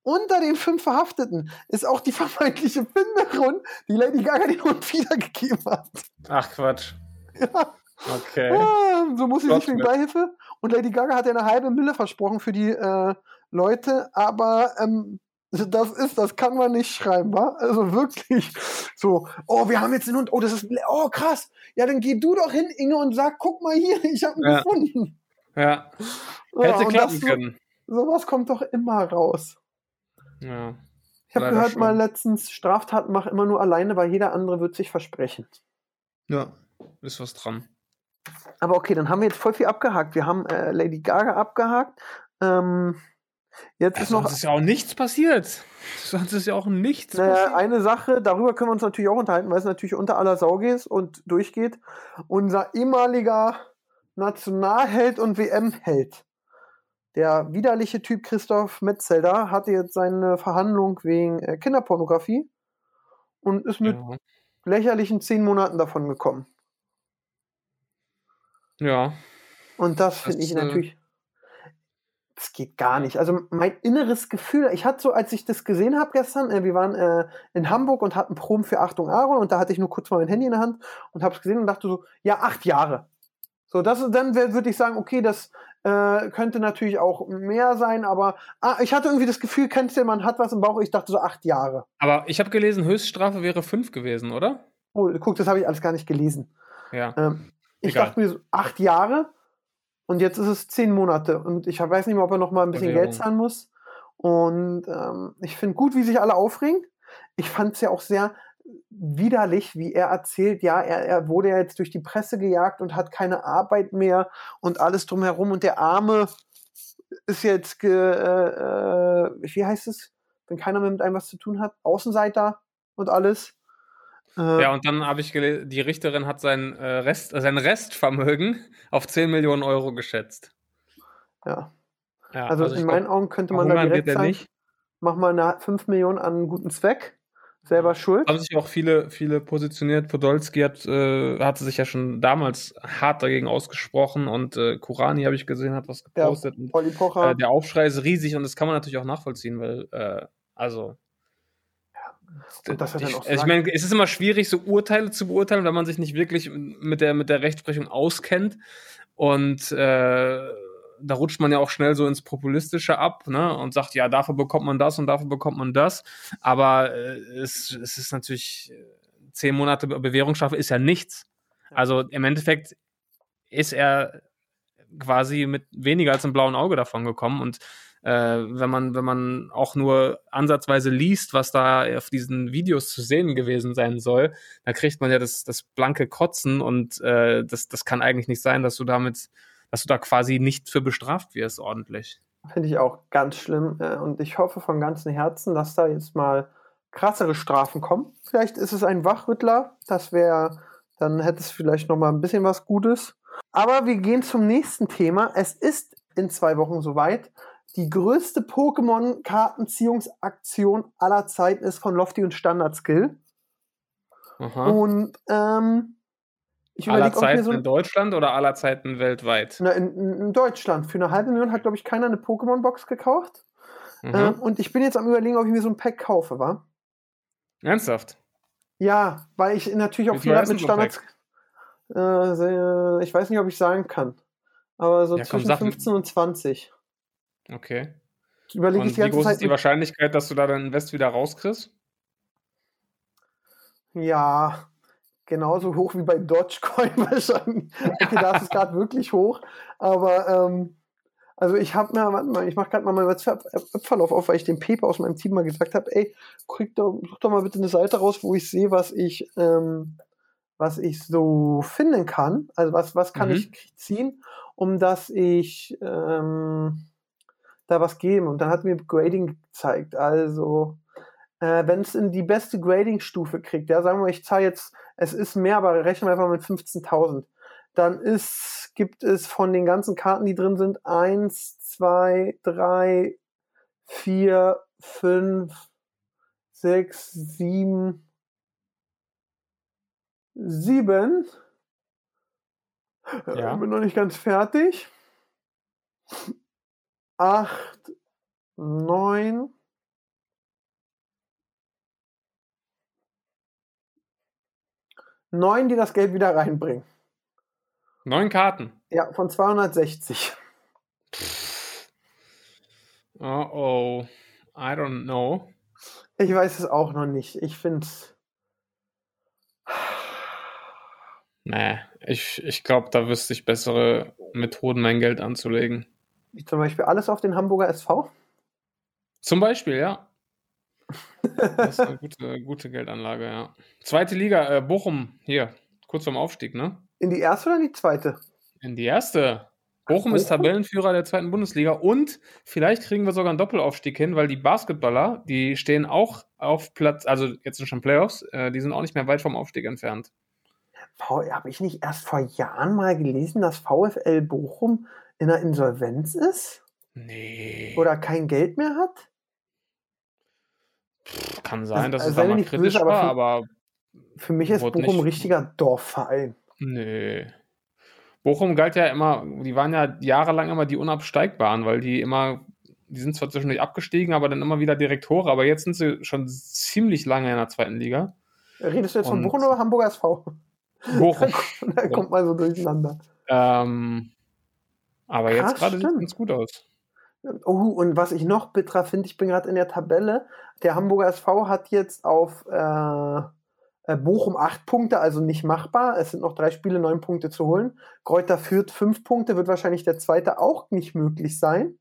unter den fünf Verhafteten ist auch die *laughs* vermeintliche Finderin, die Lady Gaga den Hund wiedergegeben hat. Ach, Quatsch. Ja. Okay. Ah, so muss sie sich wegen Beihilfe. Und Lady Gaga hat ja eine halbe Mille versprochen für die äh, Leute, aber ähm, das ist, das kann man nicht schreiben, wa? Also wirklich so, oh, wir haben jetzt den Hund, oh, das ist, oh, krass. Ja, dann geh du doch hin, Inge, und sag, guck mal hier, *laughs* ich habe ihn Ja. gefunden. Ja. Ja, Hätte und klappen das, können. Sowas kommt doch immer raus. Ja. Ich habe gehört schon. mal letztens, Straftaten mach immer nur alleine, weil jeder andere wird sich versprechen. Ja. Ist was dran. Aber okay, dann haben wir jetzt voll viel abgehakt. Wir haben äh, Lady Gaga abgehakt. Ähm, jetzt ist noch Sonst ist ja auch nichts passiert. *laughs* Sonst ist ja auch nichts naja, passiert. eine Sache, darüber können wir uns natürlich auch unterhalten, weil es natürlich unter aller Sau geht und durchgeht. Unser ehemaliger Nationalheld und WM-Held, der widerliche Typ Christoph Metzelder, hatte jetzt seine Verhandlung wegen äh, Kinderpornografie und ist mit Ja. lächerlichen zehn Monaten davon gekommen. ja. Und das finde ich äh, natürlich. Das geht gar nicht. Also mein inneres Gefühl, ich hatte so, als ich das gesehen habe gestern, äh, wir waren äh, in Hamburg und hatten Proben für Achtung Aaron und da hatte ich nur kurz mal mein Handy in der Hand und habe es gesehen und dachte so, ja, acht Jahre. So, das ist- dann würde ich sagen, okay, das äh, könnte natürlich auch mehr sein, aber ah, ich hatte irgendwie das Gefühl, kennst du, man hat was im Bauch, ich dachte so acht Jahre. Aber ich habe gelesen, Höchststrafe wäre fünf gewesen, oder? Oh, guck, das habe ich alles gar nicht gelesen. Ja. Ähm, ich Egal. dachte mir so, acht Jahre. Und jetzt ist es zehn Monate. Und ich weiß nicht mehr, ob er noch mal ein bisschen Bewährung. Geld zahlen muss. Und ähm, ich finde gut, wie sich alle aufregen. Ich fand es ja auch sehr widerlich, wie er erzählt, ja, er, er wurde ja jetzt durch die Presse gejagt und hat keine Arbeit mehr und alles drumherum. Und der Arme ist jetzt, ge, äh, äh, wie heißt es, wenn keiner mehr mit einem was zu tun hat? Außenseiter und alles. Äh, Ja, und dann habe ich gelesen, die Richterin hat sein, äh, Rest, äh, sein Restvermögen *laughs* auf 10 Millionen Euro geschätzt. ja. Ja, Also, ich in glaub, meinen Augen könnte man da direkt sagen, nicht. mach mal eine 5 Millionen an einen guten Zweck. Selber schuld. haben sich auch viele, viele positioniert. Podolski hat, äh, hatte sich ja schon damals hart dagegen ausgesprochen und äh, Kurani, habe ich gesehen, hat was Ja, gepostet. und, Olli Pocher. äh, der Aufschrei ist riesig und das kann man natürlich auch nachvollziehen, weil, äh, also. Und er dann ich, auch also ich meine, es ist immer schwierig, so Urteile zu beurteilen, wenn man sich nicht wirklich mit der, mit der Rechtsprechung auskennt. Und äh, da rutscht man ja auch schnell so ins Populistische ab ne? und sagt, ja, dafür bekommt man das und dafür bekommt man das. Aber äh, es, es ist natürlich, äh, zehn Monate Be- Bewährungsstrafe ist ja nichts. Also im Endeffekt ist er quasi mit weniger als einem blauen Auge davon gekommen. Und äh, wenn man, wenn man auch nur ansatzweise liest, was da auf diesen Videos zu sehen gewesen sein soll, da kriegt man ja das, das blanke Kotzen und äh, das, das kann eigentlich nicht sein, dass du damit, dass du da quasi nicht für bestraft wirst ordentlich. Finde ich auch ganz schlimm. äh, Und ich hoffe von ganzem Herzen, dass da jetzt mal krassere Strafen kommen. Vielleicht ist es ein Wachrüttler. Das wäre, dann hätte es vielleicht noch mal ein bisschen was Gutes. Aber wir gehen zum nächsten Thema. Es ist in zwei Wochen soweit. Die größte Pokémon-Kartenziehungsaktion aller Zeiten ist von Lofty und Standard Skill. Aha. Und ähm, ich aller Zeiten so in Deutschland oder aller Zeiten weltweit? Na, in, in Deutschland. Für eine halbe Million hat, glaube ich, keiner eine Pokémon-Box gekauft. Mhm. Ähm, und ich bin jetzt am überlegen, ob ich mir so ein Pack kaufe, wa? Ernsthaft? Ja, weil ich natürlich auch Wie viel mit Standards. Äh, ich weiß nicht, ob ich sagen kann. Aber so Ja, komm, zwischen sag- 15 und 20. Okay. Überlege ich die wie ganze groß Zeit. ist die Wahrscheinlichkeit, dass du da deinen Invest wieder rauskriegst? Ja, genauso hoch wie bei Dogecoin *laughs* wahrscheinlich. Okay, da ist es gerade wirklich hoch. Aber ähm, also ich habe mir, warte mal, ich mache gerade mal meinen WhatsApp-Verlauf auf, weil ich dem Pepe aus meinem Team mal gesagt habe, ey, krieg doch, such doch mal bitte eine Seite raus, wo ich sehe, was ich, ähm, was ich so finden kann. Also was, was kann Mhm. ich ziehen, um dass ich ähm, da was geben. Und dann hat mir Grading gezeigt. Also äh, wenn es in die beste Grading-Stufe kriegt, ja, sagen wir, ich zahle jetzt, es ist mehr, aber rechnen wir einfach mit 15.000, dann ist, gibt es von den ganzen Karten, die drin sind, eins, zwei, drei, vier, fünf, sechs, sieben, sieben. Äh, Ja. Bin noch nicht ganz fertig. Acht, neun, neun, die das Geld wieder reinbringen. Neun Karten. Ja, von 260. Oh oh. I don't know. Ich weiß es auch noch nicht. Ich finde es. Nee, ich, ich glaube, da wüsste ich bessere Methoden, mein Geld anzulegen. Zum Beispiel alles auf den Hamburger SV. Zum Beispiel, ja. Das ist eine gute, gute Geldanlage, ja. Zweite Liga, äh, Bochum, hier, kurz vorm Aufstieg, ne? In die erste oder in die zweite? In die erste. Bochum ist Bochum? Tabellenführer der zweiten Bundesliga und vielleicht kriegen wir sogar einen Doppelaufstieg hin, weil die Basketballer, die stehen auch auf Platz, also jetzt sind schon Playoffs, äh, die sind auch nicht mehr weit vom Aufstieg entfernt. Habe ich nicht erst vor Jahren mal gelesen, dass VfL Bochum in der Insolvenz ist? Nee. Oder kein Geld mehr hat? Kann sein, dass Also, es da mal kritisch böse, aber war, für- aber Für mich ist Bochum nicht- richtiger Dorfverein. Nee. Bochum galt ja immer, die waren ja jahrelang immer die Unabsteigbaren, weil die immer, die sind zwar zwischendurch abgestiegen, aber dann immer wieder direkt hoch, aber jetzt sind sie schon ziemlich lange in der zweiten Liga. Redest du jetzt von Und- Bochum oder Hamburger SV? Bochum. *laughs* da kommt man so durcheinander. ähm, aber Krass, jetzt gerade sieht es gut aus. Oh, und was ich noch bitterer finde, ich bin gerade in der Tabelle. Der Hamburger SV hat jetzt auf, äh, Äh, Bochum acht Punkte, also nicht machbar. Es sind noch drei Spiele, neun Punkte zu holen. Kräuter führt fünf Punkte, wird wahrscheinlich der zweite auch nicht möglich sein.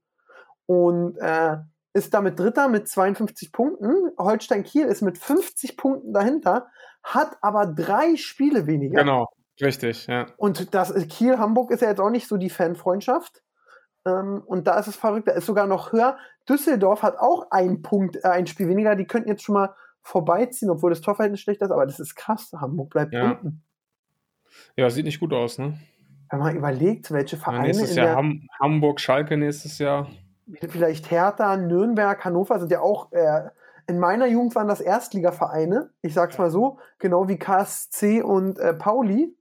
Und äh, ist damit Dritter mit 52 Punkten. Holstein Kiel ist mit 50 Punkten dahinter, hat aber drei Spiele weniger. Genau, richtig, ja. Und das Kiel-Hamburg ist ja jetzt auch nicht so die Fanfreundschaft. Ähm, und da ist es verrückt, da ist sogar noch höher. Düsseldorf hat auch ein Punkt, äh, ein Spiel weniger. Die könnten jetzt schon mal vorbeiziehen, obwohl das Torverhältnis schlecht ist, aber das ist krass. Hamburg bleibt Ja. unten. Ja, sieht nicht gut aus, ne? Wenn man überlegt, welche Ja, Vereine nächstes in Jahr Ham Hamburg, Schalke nächstes Jahr. vielleicht Hertha, Nürnberg, Hannover sind ja auch, äh, in meiner Jugend waren das Erstligavereine, ich sag's mal so, genau wie KSC und äh, Pauli.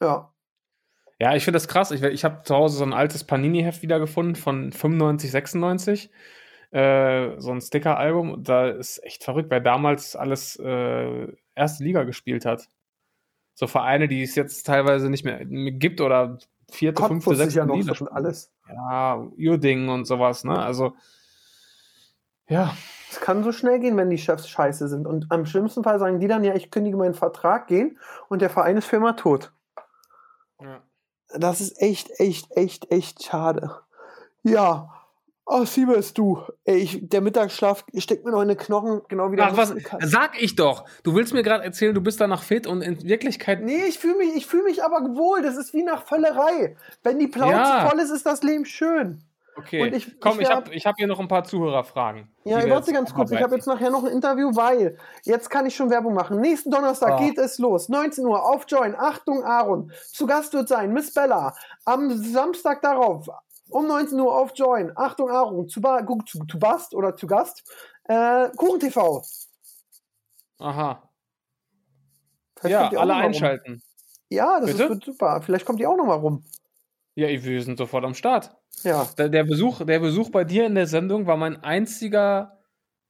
Ja, Ja, ich finde das krass. Ich, ich habe zu Hause so ein altes Panini-Heft wiedergefunden von 95, 96. Äh, so ein Sticker-Album. Da ist echt verrückt, weil damals alles äh, erste Liga gespielt hat. So Vereine, die es jetzt teilweise nicht mehr gibt oder vierte, fünfte, Cottbus ist sechste ja noch Liga so schon alles. Ja, Uerdingen und sowas, ne? Also, ja, Es kann so schnell gehen, wenn die Chefs scheiße sind. Und am schlimmsten Fall sagen die dann, ja, ich kündige meinen Vertrag, gehen und der Verein ist für immer tot. ja. Das ist echt, echt, echt, echt schade. Ja. Oh, Siebes, du. Ey, ich, der Mittagsschlaf steckt mir noch in den Knochen, genau wie der Ach, was, sag ich doch. Du willst mir gerade erzählen, du bist danach fit und in Wirklichkeit. Nee, ich fühle mich, ich fühl mich aber wohl. Das ist wie nach Völlerei. Wenn die Plauze Ja. voll ist, ist das Leben schön. Okay, Und ich- komm, ich ich, habe ich hab hier noch ein paar Zuhörerfragen. Ja, wir warte ganz kurz. Ich habe jetzt nachher noch ein Interview, weil jetzt kann ich schon Werbung machen. Nächsten Donnerstag Ah. geht es los. 19 Uhr auf Join. Achtung, Aaron. Zu Gast wird sein Miss Bella. Am Samstag darauf um 19 Uhr auf Join. Achtung, Aaron. Zu, ba zu, zu Bast oder zu Gast. Äh, Kuchen TV. Aha. Vielleicht Ja, alle mal rum. einschalten. Ja, das ist, Bitte? wird super. Vielleicht kommt die auch noch mal rum. Ja, wir sind sofort am Start. Ja. Der, Besuch, der Besuch bei dir in der Sendung war mein einziger,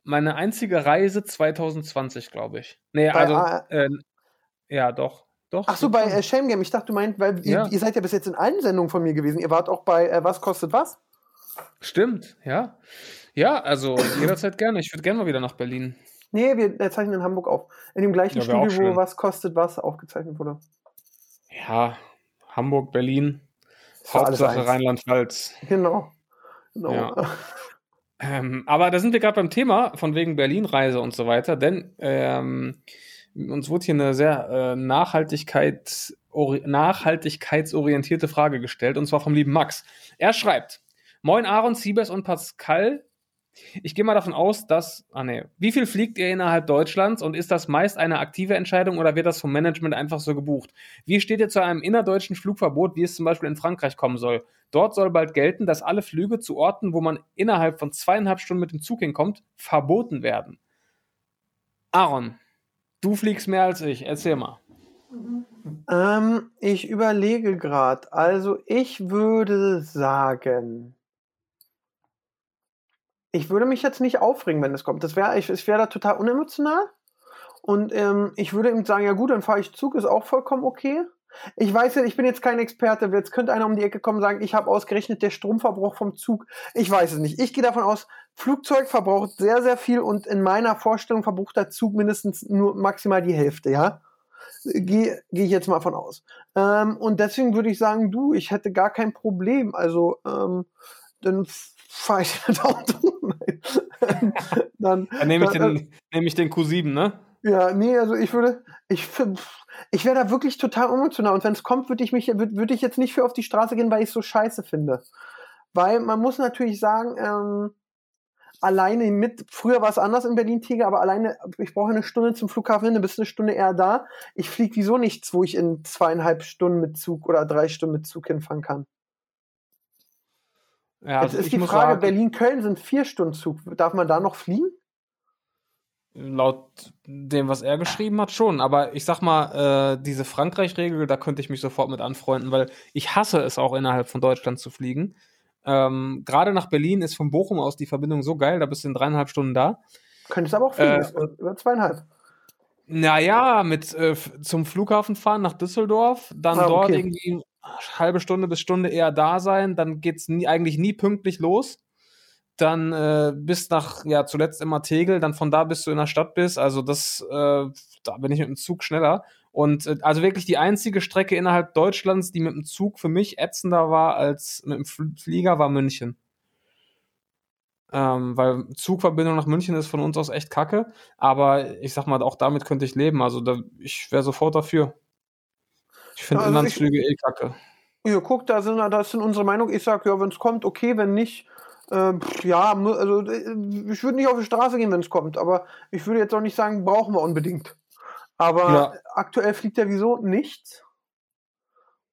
meine einzige Reise 2020, glaube ich. Nee, Bei also, A- äh, ja, doch. doch Ach so, bei äh, Shame Game. Ich dachte, du meint, weil Ja. ihr, ihr seid ja bis jetzt in allen Sendungen von mir gewesen. Ihr wart auch bei äh, Was kostet was? Stimmt, ja. Ja, also *clears throat* jederzeit gerne. Ich würde gerne mal wieder nach Berlin. Nee, wir äh, zeichnen in Hamburg auf. In dem gleichen Ja, Studio, wo. Was kostet was aufgezeichnet wurde. Ja, Hamburg, Berlin, Hauptsache. Rheinland-Pfalz. Genau. genau. Ja. Ähm, aber da sind wir gerade beim Thema von wegen Berlin-Reise und so weiter, denn ähm, uns wurde hier eine sehr äh, Nachhaltigkeit, nachhaltigkeitsorientierte Frage gestellt, und zwar vom lieben Max. Er schreibt: Moin Aaron, Siebes und Pascal. Ich gehe mal davon aus, dass. Ah, nee. Wie viel fliegt ihr innerhalb Deutschlands und ist das meist eine aktive Entscheidung oder wird das vom Management einfach so gebucht? Wie steht ihr zu einem innerdeutschen Flugverbot, wie es zum Beispiel in Frankreich kommen soll? Dort soll bald gelten, dass alle Flüge zu Orten, wo man innerhalb von zweieinhalb Stunden mit dem Zug hinkommt, verboten werden. Aaron, du fliegst mehr als ich. Erzähl mal. Ähm, ich überlege gerade. Also, ich würde sagen. Ich würde mich jetzt nicht aufregen, wenn es kommt. Das wäre ich, ich wäre da total unemotional. Und ähm, ich würde ihm sagen, ja gut, dann fahre ich Zug, ist auch vollkommen okay. Ich weiß ja, ich bin jetzt kein Experte. Jetzt könnte einer um die Ecke kommen und sagen, ich habe ausgerechnet der Stromverbrauch vom Zug. Ich weiß es nicht. Ich gehe davon aus, Flugzeug verbraucht sehr, sehr viel und in meiner Vorstellung verbraucht der Zug mindestens nur maximal die Hälfte, ja? Gehe geh ich jetzt mal von aus. Ähm, und deswegen würde ich sagen, du, ich hätte gar kein Problem. Also, ähm, dann fahre ich *laughs* mit Auto. Dann, *laughs* Dann nehme ich, dann, den, nehme ich den Q7, ne? ja, nee, also ich würde, ich, ich wäre da wirklich total emotional. Und wenn es kommt, würde ich mich, würde würd ich jetzt nicht für auf die Straße gehen, weil ich es so scheiße finde. Weil man muss natürlich sagen, ähm, alleine mit, früher war es anders in Berlin-Tiger, aber alleine, ich brauche eine Stunde zum Flughafen hin, dann bist du eine Stunde eher da. Ich fliege wieso nichts, wo ich in zweieinhalb Stunden mit Zug oder drei Stunden mit Zug hinfahren kann. Ja, Jetzt also ist die Frage, Berlin-Köln sind vier Stunden Zug. Darf man da noch fliegen? laut dem, was er geschrieben hat, schon. Aber ich sag mal, äh, diese Frankreich-Regel, da könnte ich mich sofort mit anfreunden, weil ich hasse es auch innerhalb von Deutschland zu fliegen. Ähm, Gerade nach Berlin ist von Bochum aus die Verbindung so geil, da bist du in dreieinhalb Stunden da. Könntest aber auch fliegen, Äh, über zweieinhalb. Naja, mit äh, zum Flughafen fahren nach Düsseldorf, dann Ah, dort okay. irgendwie eine halbe Stunde bis Stunde eher da sein, dann geht's nie, eigentlich nie pünktlich los. dann äh, bis nach, ja, zuletzt immer Tegel, dann von da bis du in der Stadt bist. Also das, äh, da bin ich mit dem Zug schneller. Und äh, also wirklich die einzige Strecke innerhalb Deutschlands, die mit dem Zug für mich ätzender war als mit dem Flieger, war München. Ähm, weil Zugverbindung nach München ist von uns aus echt kacke. Aber ich sag mal, auch damit könnte ich leben. Also da, ich wäre sofort dafür. Ich finde also Inlandsflüge eh kacke. Ja, guck, da sind, das sind unsere Meinung. Ich sag, ja, wenn es kommt, okay, wenn nicht, äh, ja, also äh, ich würde nicht auf die Straße gehen, wenn es kommt, aber ich würde jetzt auch nicht sagen, brauchen wir unbedingt. Aber ja. aktuell fliegt ja wieso nichts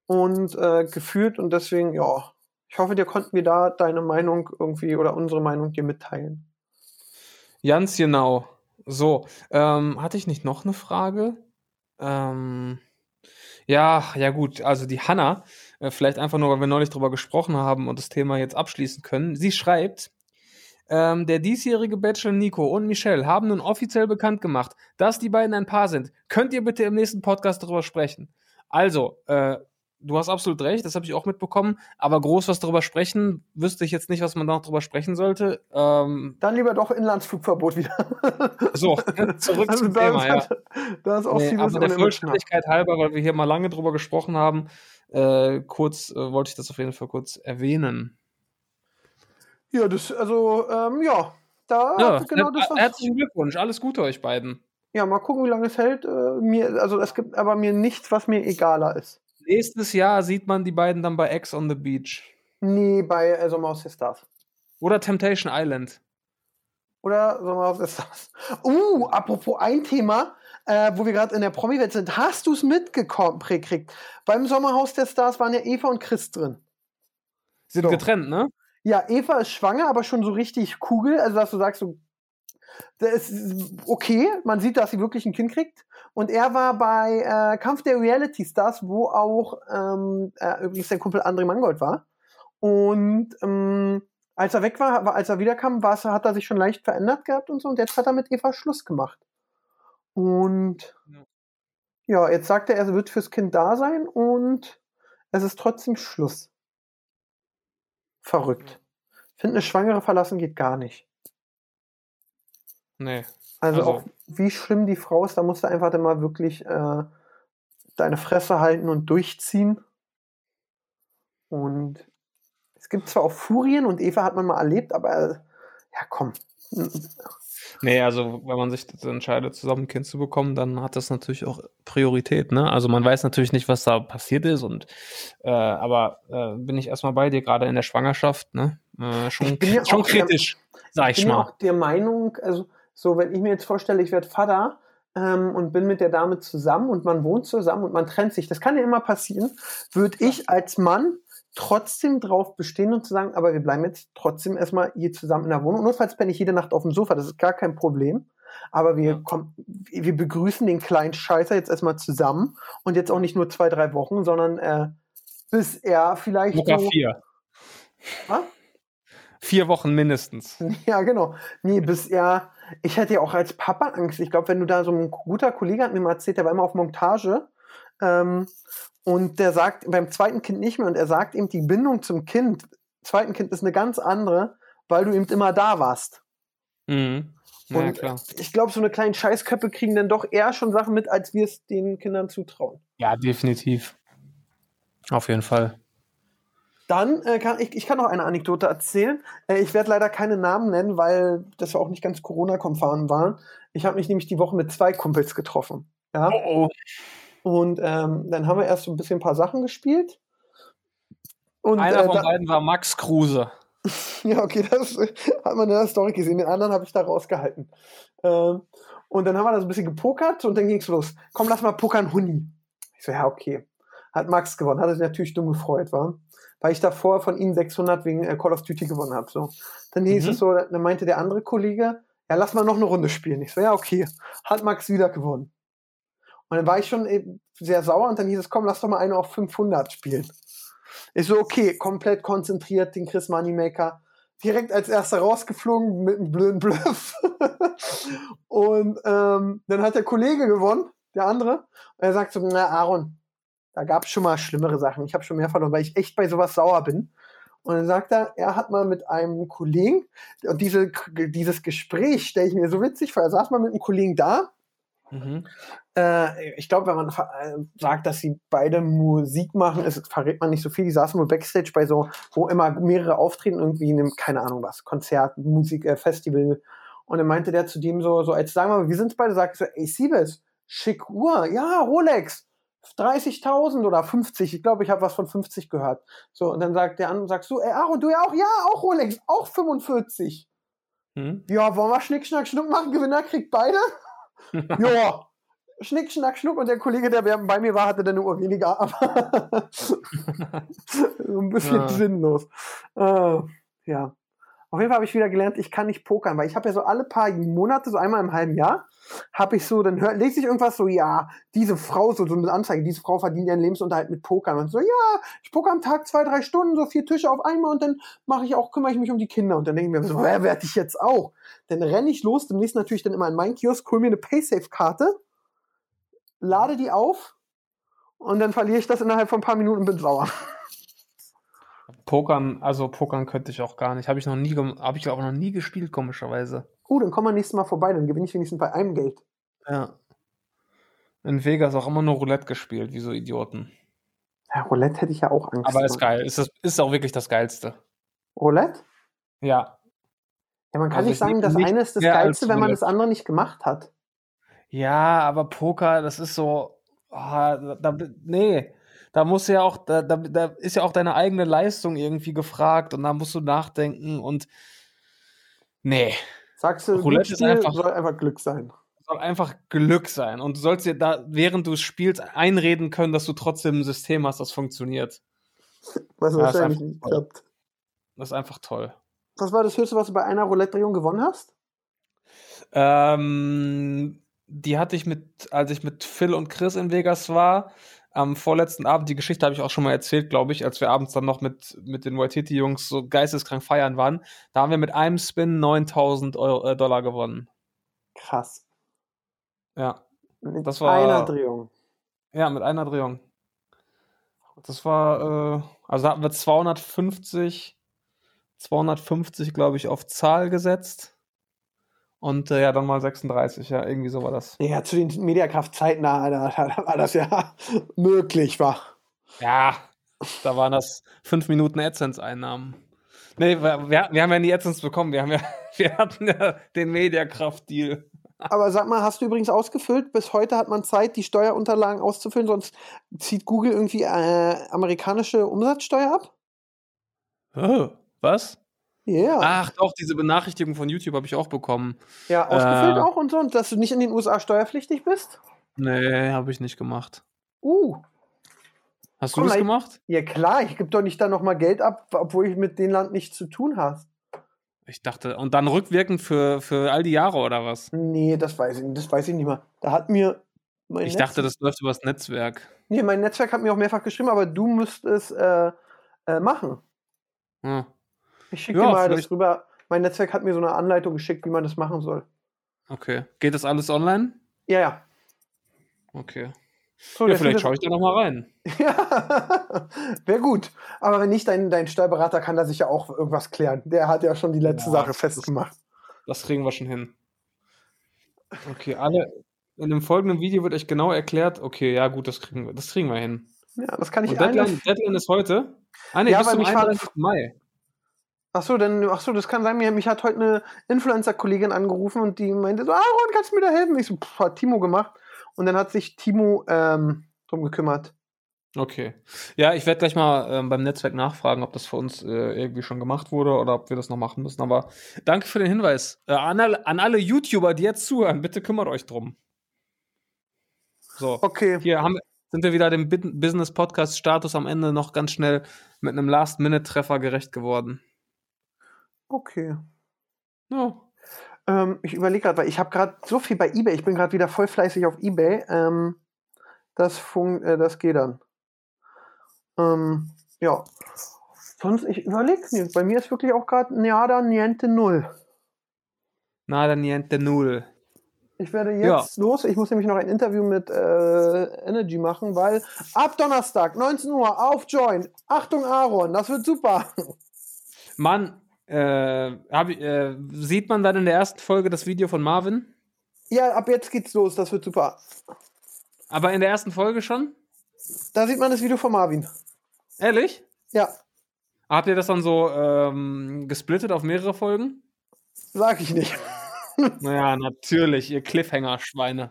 und äh, geführt und deswegen, ja, ich hoffe, dir konnten wir da deine Meinung irgendwie oder unsere Meinung dir mitteilen. Ganz genau. So, ähm, hatte ich nicht noch eine Frage? Ähm, ja, ja gut, also die Hanna, äh, vielleicht einfach nur, weil wir neulich drüber gesprochen haben und das Thema jetzt abschließen können. Sie schreibt, ähm, der diesjährige Bachelor Nico und Michelle haben nun offiziell bekannt gemacht, dass die beiden ein Paar sind. Könnt ihr bitte im nächsten Podcast darüber sprechen? Also, äh, du hast absolut recht, das habe ich auch mitbekommen, aber groß was darüber sprechen, wüsste ich jetzt nicht, was man da noch drüber sprechen sollte. Ähm, Dann lieber doch Inlandsflugverbot wieder. so, zurück also zum Thema, ja. Da ist auch nee, aber der Vollständigkeit halber, weil wir hier mal lange drüber gesprochen haben, äh, kurz äh, wollte ich das auf jeden Fall kurz erwähnen. Ja, das, also, ähm, ja, da ja, genau das. Was herzlichen Glückwunsch, alles Gute euch beiden. Ja, mal gucken, wie lange es hält. Äh, mir, also es gibt aber mir nichts, was mir egaler ist. Nächstes Jahr sieht man die beiden dann bei X on the Beach. Nee, bei äh, Sommerhaus der Stars. Oder Temptation Island. Oder Sommerhaus der Stars. Uh, apropos ein Thema, äh, wo wir gerade in der Promi-Welt sind. Hast du es mitgekommen, präkriegt? Beim Sommerhaus der Stars waren ja Eva und Chris drin. Sind so. getrennt, ne? Ja, Eva ist schwanger, aber schon so richtig Kugel. Also, dass du sagst, so, das ist okay, man sieht, dass sie wirklich ein Kind kriegt. Und er war bei äh, Kampf der Reality Stars, wo auch ähm, äh, übrigens der Kumpel André Mangold war. Und ähm, als er weg war, als er wiederkam, war, hat er sich schon leicht verändert gehabt und so. Und jetzt hat er mit Eva Schluss gemacht. Und ja, ja jetzt sagt er, er wird fürs Kind da sein und es ist trotzdem Schluss. Verrückt. Ich finde, eine Schwangere verlassen geht gar nicht. Nee. Also, also, auch wie schlimm die Frau ist, da musst du einfach dann mal wirklich äh, deine Fresse halten und durchziehen. Und es gibt zwar auch Furien und Eva hat man mal erlebt, aber äh, ja, komm. Nee, also wenn man sich entscheidet, zusammen ein Kind zu bekommen, dann hat das natürlich auch Priorität, ne? Also man weiß natürlich nicht, was da passiert ist und äh, aber äh, bin ich erstmal bei dir, gerade in der Schwangerschaft, ne? Äh, schon, schon kritisch, der, sag ich, ich bin mal. Ich bin auch der Meinung, also so, wenn ich mir jetzt vorstelle, ich werde Vater ähm, und bin mit der Dame zusammen und man wohnt zusammen und man trennt sich, das kann ja immer passieren, würde ich als Mann trotzdem drauf bestehen und zu sagen, aber wir bleiben jetzt trotzdem erstmal hier zusammen in der Wohnung. Notfalls penne ich jede Nacht auf dem Sofa, das ist gar kein Problem. Aber wir, ja. kommen, wir begrüßen den kleinen Scheißer jetzt erstmal zusammen und jetzt auch nicht nur zwei, drei Wochen, sondern äh, bis er vielleicht. Sogar so, vier. Ha? Vier Wochen mindestens. *laughs* Ja, genau. Nee, bis er. Ich hätte ja auch als Papa Angst. Ich glaube, wenn du da so ein guter Kollege hat mir mal erzählt, der war immer auf Montage. Ähm, und der sagt beim zweiten Kind nicht mehr und er sagt eben, die Bindung zum Kind, zweiten Kind ist eine ganz andere, weil du eben immer da warst. Mhm. Ja, und klar. ich glaube, so eine kleine Scheißköppe kriegen dann doch eher schon Sachen mit, als wir es den Kindern zutrauen. Ja, definitiv. Auf jeden Fall. Dann äh, kann ich, ich kann noch eine Anekdote erzählen. Äh, ich werde leider keine Namen nennen, weil das auch nicht ganz Corona-konform waren. Ich habe mich nämlich die Woche mit zwei Kumpels getroffen. Ja? Oh, oh. Und ähm, dann haben wir erst so ein bisschen ein paar Sachen gespielt. Und, Einer äh, von da, beiden war Max Kruse. *laughs* ja, okay, das hat man in der Story gesehen. Den anderen habe ich da rausgehalten. Ähm, und dann haben wir da so ein bisschen gepokert und dann ging es los. Komm, lass mal pokern, Huni. Ich so, ja, okay. Hat Max gewonnen. Hat sich natürlich dumm gefreut, war. Weil ich davor von ihm 600 wegen äh, Call of Duty gewonnen habe. So. Dann hieß mhm. es so, dann meinte der andere Kollege, ja, lass mal noch eine Runde spielen. Ich so, ja, okay. Hat Max wieder gewonnen. Und dann war ich schon sehr sauer und dann hieß es, komm, lass doch mal eine auf 500 spielen. Ich so, okay, komplett konzentriert, den Chris Moneymaker direkt als erster rausgeflogen mit einem blöden Bluff. *laughs* und ähm, dann hat der Kollege gewonnen, der andere. Und er sagt so, na Aaron, da gab es schon mal schlimmere Sachen. Ich habe schon mehr verloren, weil ich echt bei sowas sauer bin. Und dann sagt er, er hat mal mit einem Kollegen, und diese, dieses Gespräch stelle ich mir so witzig vor, er saß mal mit einem Kollegen da. Mhm. Äh, ich glaube, wenn man äh, sagt, dass sie beide Musik machen, ist, verrät man nicht so viel. Die saßen nur Backstage bei so, wo immer mehrere auftreten, irgendwie in einem, keine Ahnung was, Konzert, Musik, äh, Festival. Und dann meinte der zu dem so, so als sagen wir mal, wir sind beide, sagt so, ey, Siebes, schick Uhr, ja, Rolex. 30.000 oder 50, ich glaube, ich habe was von 50 gehört. So, und dann sagt der andere, sagst du, ey, Aaron, du ja auch, ja, auch Rolex, auch 45. Hm? Ja, wollen wir Schnick, Schnack, Schnuck machen? Gewinner kriegt beide? *laughs* ja. Schnick, Schnack, Schnuck und der Kollege, der bei mir war, hatte dann eine Uhr weniger, *laughs* aber *laughs* so ein bisschen Ja. sinnlos. Äh, ja. Auf jeden Fall habe ich wieder gelernt, ich kann nicht pokern, weil ich habe ja so alle paar Monate, so einmal im halben Jahr, habe ich so, dann hör, lese ich irgendwas so, ja, diese Frau, so, so eine Anzeige, diese Frau verdient ihren Lebensunterhalt mit Pokern. Und so, ja, ich poker am Tag zwei, drei Stunden, so vier Tische auf einmal und dann mache ich auch, kümmere ich mich um die Kinder. Und dann denke ich mir so, wer werde ich jetzt auch? Dann renne ich los, demnächst natürlich dann immer in meinen Kiosk, hol mir eine Paysafe-Karte, lade die auf und dann verliere ich das innerhalb von ein paar Minuten und bin sauer. Pokern, also Pokern könnte ich auch gar nicht. Habe ich noch nie, habe ich auch noch nie gespielt, komischerweise. Uh, dann komm mal nächstes Mal vorbei, dann gewinne ich wenigstens bei einem Geld. Ja. In Vegas auch immer nur Roulette gespielt, wie so Idioten. Ja, Roulette hätte ich ja auch Angst. Aber ist geil. Ist, das, ist auch wirklich das Geilste. Roulette? Ja. Ja, man kann Also nicht ich sagen, das nicht eine ist das Geilste, wenn man das andere nicht gemacht hat. Ja, aber Poker, das ist so. da, da, nee. Da musst du ja auch, da, da, da ist ja auch deine eigene Leistung irgendwie gefragt und da musst du nachdenken und nee. Sagst du, Roulette ist einfach- soll einfach Glück sein. soll einfach Glück sein. Und du sollst dir da, während du spielst, einreden können, dass du trotzdem ein System hast, das funktioniert. Was Ja, ist wahrscheinlich nicht klappt. Das ist einfach toll. Was war das Höchste, was du bei einer Roulette-Drehung gewonnen hast? Ähm, die hatte ich mit, als ich mit Phil und Chris in Vegas war, am vorletzten Abend, die Geschichte habe ich auch schon mal erzählt, glaube ich, als wir abends dann noch mit, mit den Waititi-Jungs so geisteskrank feiern waren. Da haben wir mit einem Spin 9000 Euro, äh, Dollar gewonnen. Krass. Ja. Mit Das war- einer Drehung. Ja, mit einer Drehung. Das war, äh, also da hatten wir 250, 250, glaube ich, auf Zahl gesetzt. Und äh, ja, dann mal 36, ja, irgendwie so war das. Ja, zu den Mediakraft-Zeiten, da, *laughs* da, da war das ja *laughs* möglich, war. Ja, da waren das fünf Minuten AdSense-Einnahmen. Nee, wir, wir, wir haben ja nie AdSense bekommen. Wir, haben ja, *laughs* wir hatten ja den Mediakraft-Deal. Aber sag mal, hast du übrigens ausgefüllt? Bis heute hat man Zeit, die Steuerunterlagen auszufüllen, sonst zieht Google irgendwie äh, amerikanische Umsatzsteuer ab? Oh, was? Ja. Ach doch, diese Benachrichtigung von YouTube habe ich auch bekommen. ja, ausgefüllt äh, auch und so, und dass du nicht in den USA steuerpflichtig bist? Nee, habe ich nicht gemacht. Uh. Hast du Komm, das ich- gemacht? Ja klar, ich gebe doch nicht da nochmal Geld ab, obwohl ich mit dem Land nichts zu tun habe. Ich dachte, und dann rückwirkend für, für all die Jahre oder was? Nee, das weiß ich nicht, das weiß ich nicht mal. Da hat mir mein Ich Netz- dachte, das läuft übers Netzwerk. Nee, mein Netzwerk hat mir auch mehrfach geschrieben, aber du müsst es äh, äh, machen. Hm. Ich schicke Ja, dir mal das vielleicht- rüber. Mein Netzwerk hat mir so eine Anleitung geschickt, wie man das machen soll. Okay. Geht das alles online? Ja, ja. Okay. So, Ja, vielleicht schaue ich da nochmal rein. *laughs* Ja, wäre gut. Aber wenn nicht, dein, dein Steuerberater kann da sicher auch irgendwas klären. Der hat ja schon die letzte Ja, Sache das- festgemacht. Das kriegen wir schon hin. Okay, alle. In dem folgenden Video wird euch genau erklärt, okay, ja gut, das kriegen wir, das kriegen wir hin. Ja, das kann ich Und Deadline. Deadline ist heute? Ah, nee, Ja, bis zum mich war- 31. Mai. Ach so, dann, ach so, das kann sein. Mich hat heute eine Influencer-Kollegin angerufen und die meinte so, Aaron, kannst du mir da helfen? Ich so, pff, hat Timo gemacht. Und dann hat sich Timo ähm, drum gekümmert. Okay. Ja, ich werde gleich mal ähm, beim Netzwerk nachfragen, ob das für uns äh, irgendwie schon gemacht wurde oder ob wir das noch machen müssen. Aber danke für den Hinweis. Äh, an, alle, an alle YouTuber, die jetzt zuhören, bitte kümmert euch drum. So. Okay. Hier haben, sind wir wieder dem Business-Podcast-Status am Ende noch ganz schnell mit einem Last-Minute-Treffer gerecht geworden. Okay. Ja. Ähm, ich überlege gerade, weil ich habe gerade so viel bei eBay. Ich bin gerade wieder voll fleißig auf eBay. Ähm, das, fun äh, das geht dann. Ähm, ja. Sonst, ich überlege, nee, bei mir ist wirklich auch gerade Nada Niente Null. Nada niente null. Ich werde jetzt los. Ich muss nämlich noch ein Interview mit äh, Energy machen, weil ab Donnerstag, 19 Uhr, auf Join. Achtung, Aaron, das wird super. Mann, äh, hab, äh, sieht man dann in der ersten Folge das Video von Marvin? Ja, ab jetzt geht's los, das wird super. Aber in der ersten Folge schon? Da sieht man das Video von Marvin. Ehrlich? Ja, Habt ihr das dann so ähm, gesplittet auf mehrere Folgen? sag ich nicht. *laughs* Naja, natürlich, ihr Cliffhanger-Schweine.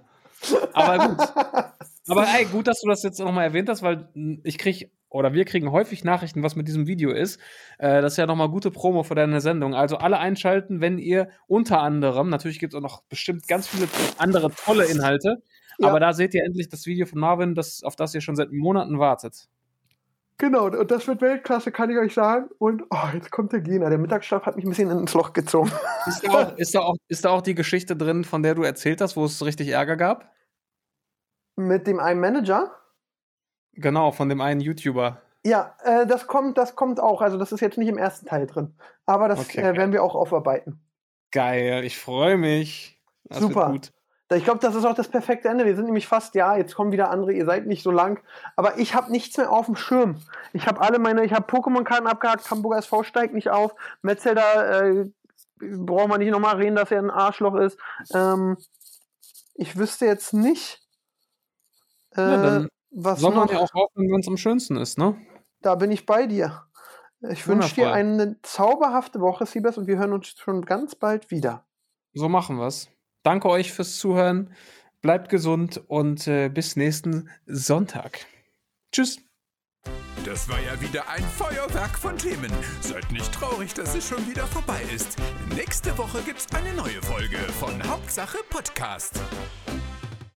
Aber gut. *laughs* Aber ey, gut, dass du das jetzt nochmal erwähnt hast, weil ich krieg oder wir kriegen häufig Nachrichten, was mit diesem Video ist. Äh, das ist ja nochmal gute Promo für deine Sendung. Also alle einschalten, wenn ihr unter anderem, natürlich gibt es auch noch bestimmt ganz viele andere tolle Inhalte, Ja. aber da seht ihr endlich das Video von Marvin, das, auf das ihr schon seit Monaten wartet. Genau, und das wird Weltklasse, kann ich euch sagen. Und oh, jetzt kommt der Gena. Der Mittagsschlaf hat mich ein bisschen ins Loch gezogen. Ist da, auch, ist, da auch, ist da auch die Geschichte drin, von der du erzählt hast, wo es richtig Ärger gab? Mit dem einen Manager. Genau, von dem einen YouTuber. Ja, äh, das kommt, das kommt auch. Also das ist jetzt nicht im ersten Teil drin. Aber das Okay. äh, werden wir auch aufarbeiten. Geil, ich freue mich. Das Super. Ich glaube, das ist auch das perfekte Ende. Wir sind nämlich fast, ja, jetzt kommen wieder andere, ihr seid nicht so lang. Aber ich habe nichts mehr auf dem Schirm. Ich habe alle meine, ich habe Pokémon-Karten abgehakt, Hamburger SV steigt nicht auf, Metzelder, äh, brauchen wir nicht nochmal reden, dass er ein Arschloch ist. Ähm, ich wüsste jetzt nicht, äh, Ja, dann was Soll man noch. ja auch hoffen, wenn es am schönsten ist, ne? Da bin ich bei dir. Ich wünsche dir eine zauberhafte Woche, Siebes, und wir hören uns schon ganz bald wieder. So machen wir's. Danke euch fürs Zuhören. Bleibt gesund und äh, bis nächsten Sonntag. Tschüss. Das war ja wieder ein Feuerwerk von Themen. Seid nicht traurig, dass es schon wieder vorbei ist. Nächste Woche gibt's eine neue Folge von Hauptsache Podcast.